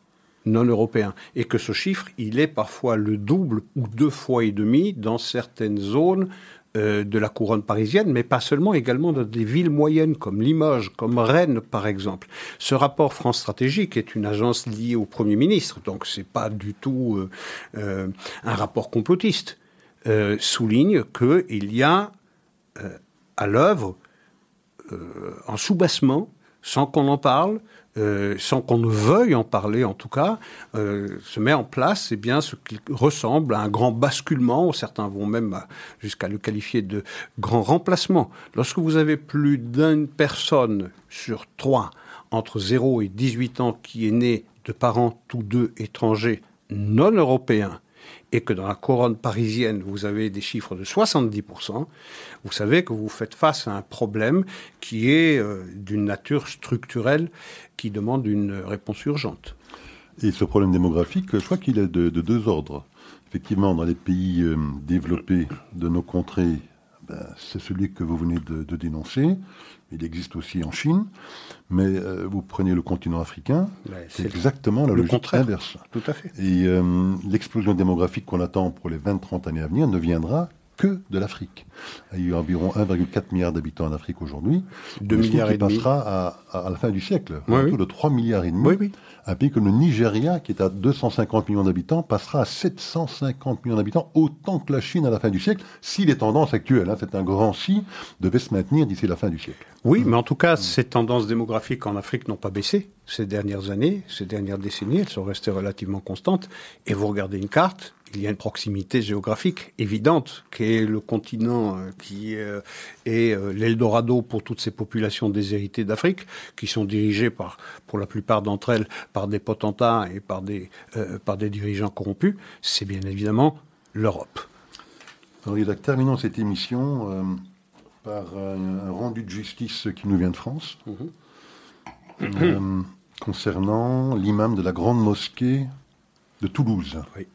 non européen et que ce chiffre il est parfois le double ou deux fois et demi dans certaines zones euh, de la couronne parisienne, mais pas seulement, également dans des villes moyennes comme Limoges, comme Rennes par exemple. Ce rapport France Stratégique est une agence liée au Premier ministre, donc c'est pas du tout euh, un rapport complotiste. souligne qu'il y a à l'œuvre euh, en soubassement, sans qu'on en parle, euh, sans qu'on ne veuille en parler en tout cas, euh, se met en place eh bien, ce qui ressemble à un grand basculement, certains vont même jusqu'à le qualifier de grand remplacement. Lorsque vous avez plus d'une personne sur trois entre 0 et 18 ans qui est née de parents tous deux étrangers non européens, et que dans la couronne parisienne, vous avez des chiffres de 70%, vous savez que vous faites face à un problème qui est euh, d'une nature structurelle, qui demande une réponse urgente. Et ce problème démographique, je crois qu'il est de, deux ordres. Effectivement, dans les pays euh, développés de nos contrées, ben, c'est celui que vous venez de dénoncer il existe aussi en Chine, mais euh, vous prenez le continent africain, c'est exactement la le logique inverse. Tout à fait. Et euh, l'explosion démographique qu'on attend pour les 20-30 années à venir ne viendra que de l'Afrique. Il y a environ 1,4 milliard d'habitants en Afrique aujourd'hui. 2 milliards et demi. passera à, la fin du siècle, autour de 3 milliards et demi. Oui, un pays comme le Nigeria, qui est à 250 millions d'habitants, passera à 750 millions d'habitants, autant que la Chine à la fin du siècle, si les tendances actuelles, hein, c'est un grand si, devaient se maintenir d'ici la fin du siècle. Oui, mais en tout cas, ces tendances démographiques en Afrique n'ont pas baissé ces dernières années, ces dernières décennies, elles sont restées relativement constantes. Et vous regardez une carte, il y a une proximité géographique évidente, qui est le continent euh, qui euh, est euh, l'Eldorado pour toutes ces populations déshéritées d'Afrique, qui sont dirigées par, pour la plupart d'entre elles par des potentats et par des, par des dirigeants corrompus. C'est bien évidemment l'Europe. Alors, terminons cette émission par un, rendu de justice qui nous vient de France. Mhm. concernant l'imam de la grande mosquée de Toulouse. Oui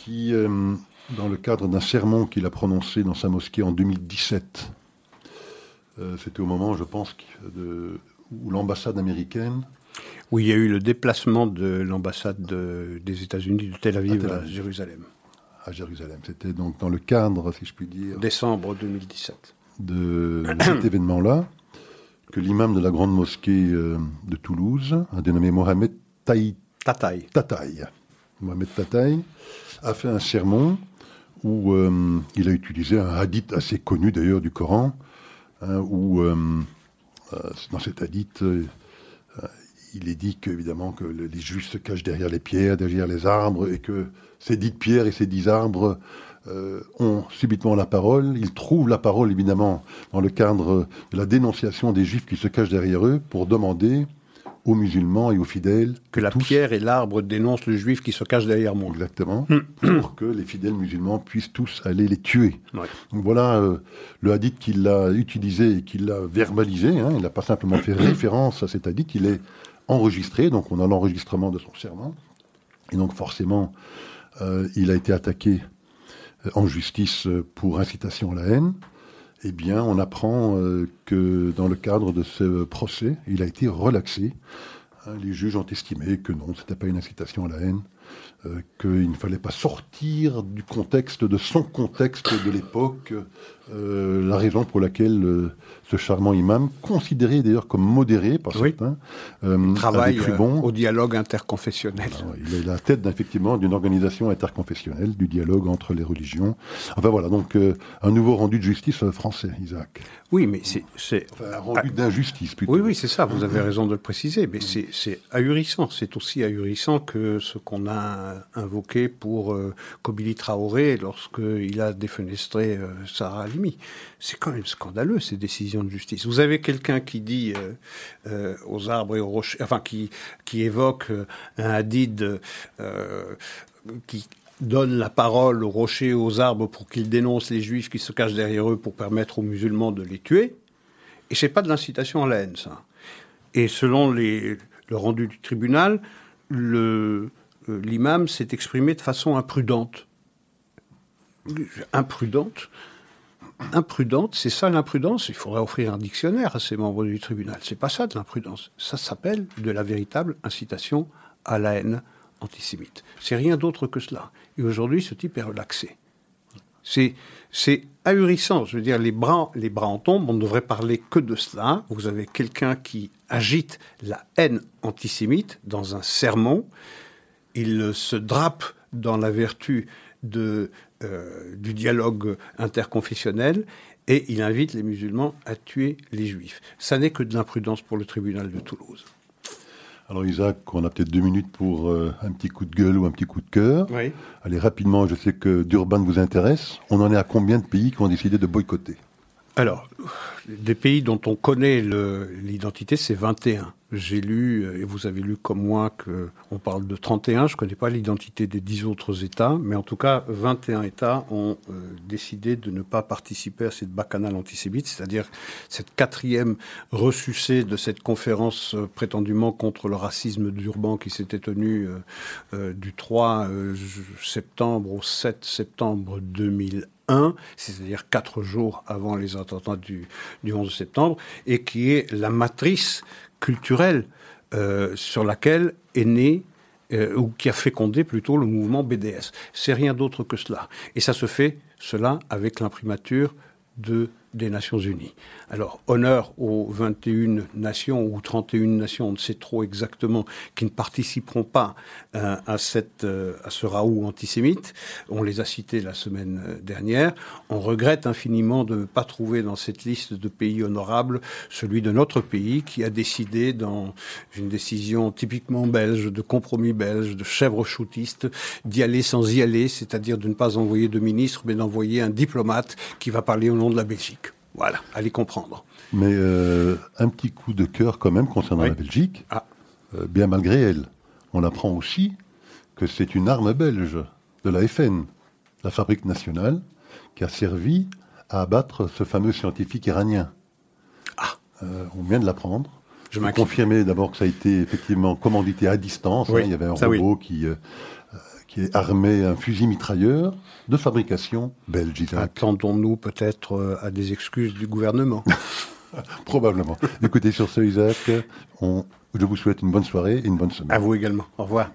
qui, euh, dans le cadre d'un sermon qu'il a prononcé dans sa mosquée en 2017, euh, c'était au moment, je pense, de, où l'ambassade américaine oui, il y a eu le déplacement de l'ambassade des États-Unis de Tel Aviv à, Jérusalem. À Jérusalem. C'était donc dans le cadre, si je puis dire. Décembre 2017. De, cet événement-là, que l'imam de la grande mosquée euh, de Toulouse, un dénommé Mohamed Taï. Tataï. Tataï. Mohamed Tataï a fait un sermon où euh, il a utilisé un hadith assez connu d'ailleurs du Coran, hein, où euh, euh, dans cet hadith, il est dit qu'évidemment que les Juifs se cachent derrière les pierres, derrière les arbres, et que ces dites pierres et ces dix arbres ont subitement la parole. Ils trouvent la parole évidemment dans le cadre de la dénonciation des Juifs qui se cachent derrière eux pour demander aux musulmans et aux fidèles. Que la pierre et l'arbre dénoncent le juif qui se cache derrière moi. Exactement. Hmm. pour que les fidèles musulmans puissent tous aller les tuer. Donc voilà euh, le hadith qu'il a utilisé et qu'il a verbalisé. Hein. il n'a pas simplement fait référence à cet hadith, il est enregistré. Donc on a l'enregistrement de son serment. Et donc forcément, il a été attaqué en justice pour incitation à la haine. Eh bien, on apprend que dans le cadre de ce procès, il a été relaxé. Hein, les juges ont estimé que non, ce n'était pas une incitation à la haine, euh, qu'il ne fallait pas sortir du contexte, de son contexte de l'époque, euh, la raison pour laquelle euh, ce charmant imam, considéré d'ailleurs comme modéré par certains, travaille au dialogue interconfessionnel. il est la tête effectivement d'une organisation interconfessionnelle, du dialogue entre les religions. Enfin voilà, donc un nouveau rendu de justice français, Isaac. Oui, mais c'est... un rendu d'injustice plutôt. Oui, oui, c'est ça, vous avez raison de le préciser, mais c'est ahurissant. C'est aussi ahurissant que ce qu'on a invoqué pour euh, Kobili Traoré lorsqu'il a défenestré euh, Sarah Halimi. C'est quand même scandaleux, ces décisions de justice. Vous avez quelqu'un qui dit euh, aux arbres et aux rochers, enfin, qui, qui évoque un hadith qui donne la parole aux rochers et aux arbres pour qu'ils dénoncent les juifs qui se cachent derrière eux pour permettre aux musulmans de les tuer. Et c'est pas de l'incitation à la haine, ça. Et selon le rendu du tribunal, le, euh, l'imam s'est exprimé de façon imprudente. Imprudente Imprudente, c'est ça l'imprudence. Il faudrait offrir un dictionnaire à ces membres du tribunal. C'est pas ça de l'imprudence. Ça s'appelle de la véritable incitation à la haine antisémite. C'est rien d'autre que cela. Et aujourd'hui, ce type est relaxé. C'est, ahurissant. Je veux dire, les bras, les bras en tombent. On ne devrait parler que de cela. Vous avez quelqu'un qui agite la haine antisémite dans un sermon. Il se drape dans la vertu de, euh, du dialogue interconfessionnel et il invite les musulmans à tuer les juifs. Ça n'est que de l'imprudence pour le tribunal de Toulouse. Alors Isaac, on a peut-être deux minutes pour euh, un petit coup de gueule ou un petit coup de cœur. Oui. Allez, rapidement, je sais que Durban vous intéresse. On en est à combien de pays qui ont décidé de boycotter? Alors, des pays dont on connaît l'identité, c'est 21. J'ai lu, et vous avez lu comme moi, qu'on parle de 31. Je ne connais pas l'identité des 10 autres États, mais en tout cas, 21 États ont euh, décidé de ne pas participer à cette bacchanale antisémite, c'est-à-dire cette quatrième ressucée de cette conférence euh, prétendument contre le racisme d'Urban qui s'était tenue euh, du 3 septembre au 7 septembre 2001 c'est-à-dire quatre jours avant les attentats du, du 11 septembre, et qui est la matrice culturelle euh, sur laquelle est né euh, ou qui a fécondé plutôt le mouvement BDS. C'est rien d'autre que cela. Et ça se fait, cela, avec l'imprimature de des Nations Unies. Alors, honneur aux 21 nations ou 31 nations, on ne sait trop exactement, qui ne participeront pas euh, à, cette, euh, à ce raout antisémite. On les a cités la semaine euh, dernière. On regrette infiniment de ne pas trouver dans cette liste de pays honorables celui de notre pays qui a décidé, dans une décision typiquement belge, de compromis belge, de chèvre choutiste, d'y aller sans y aller, c'est-à-dire de ne pas envoyer de ministre, mais d'envoyer un diplomate qui va parler au nom de la Belgique. Voilà, allez comprendre. Mais euh, un petit coup de cœur quand même concernant la Belgique, ah. euh, bien malgré elle. On apprend aussi que c'est une arme belge de la FN, la fabrique nationale, qui a servi à abattre ce fameux scientifique iranien. Ah. Euh, on vient de l'apprendre. Je peux confirmer d'abord que ça a été effectivement commandité à distance. Hein. il y avait un robot qui qui est armé un fusil mitrailleur de fabrication belge. Attendons-nous peut-être euh, à des excuses du gouvernement Probablement. Écoutez, sur ce, Isaac, on, je vous souhaite une bonne soirée et une bonne semaine. À vous également. Au revoir.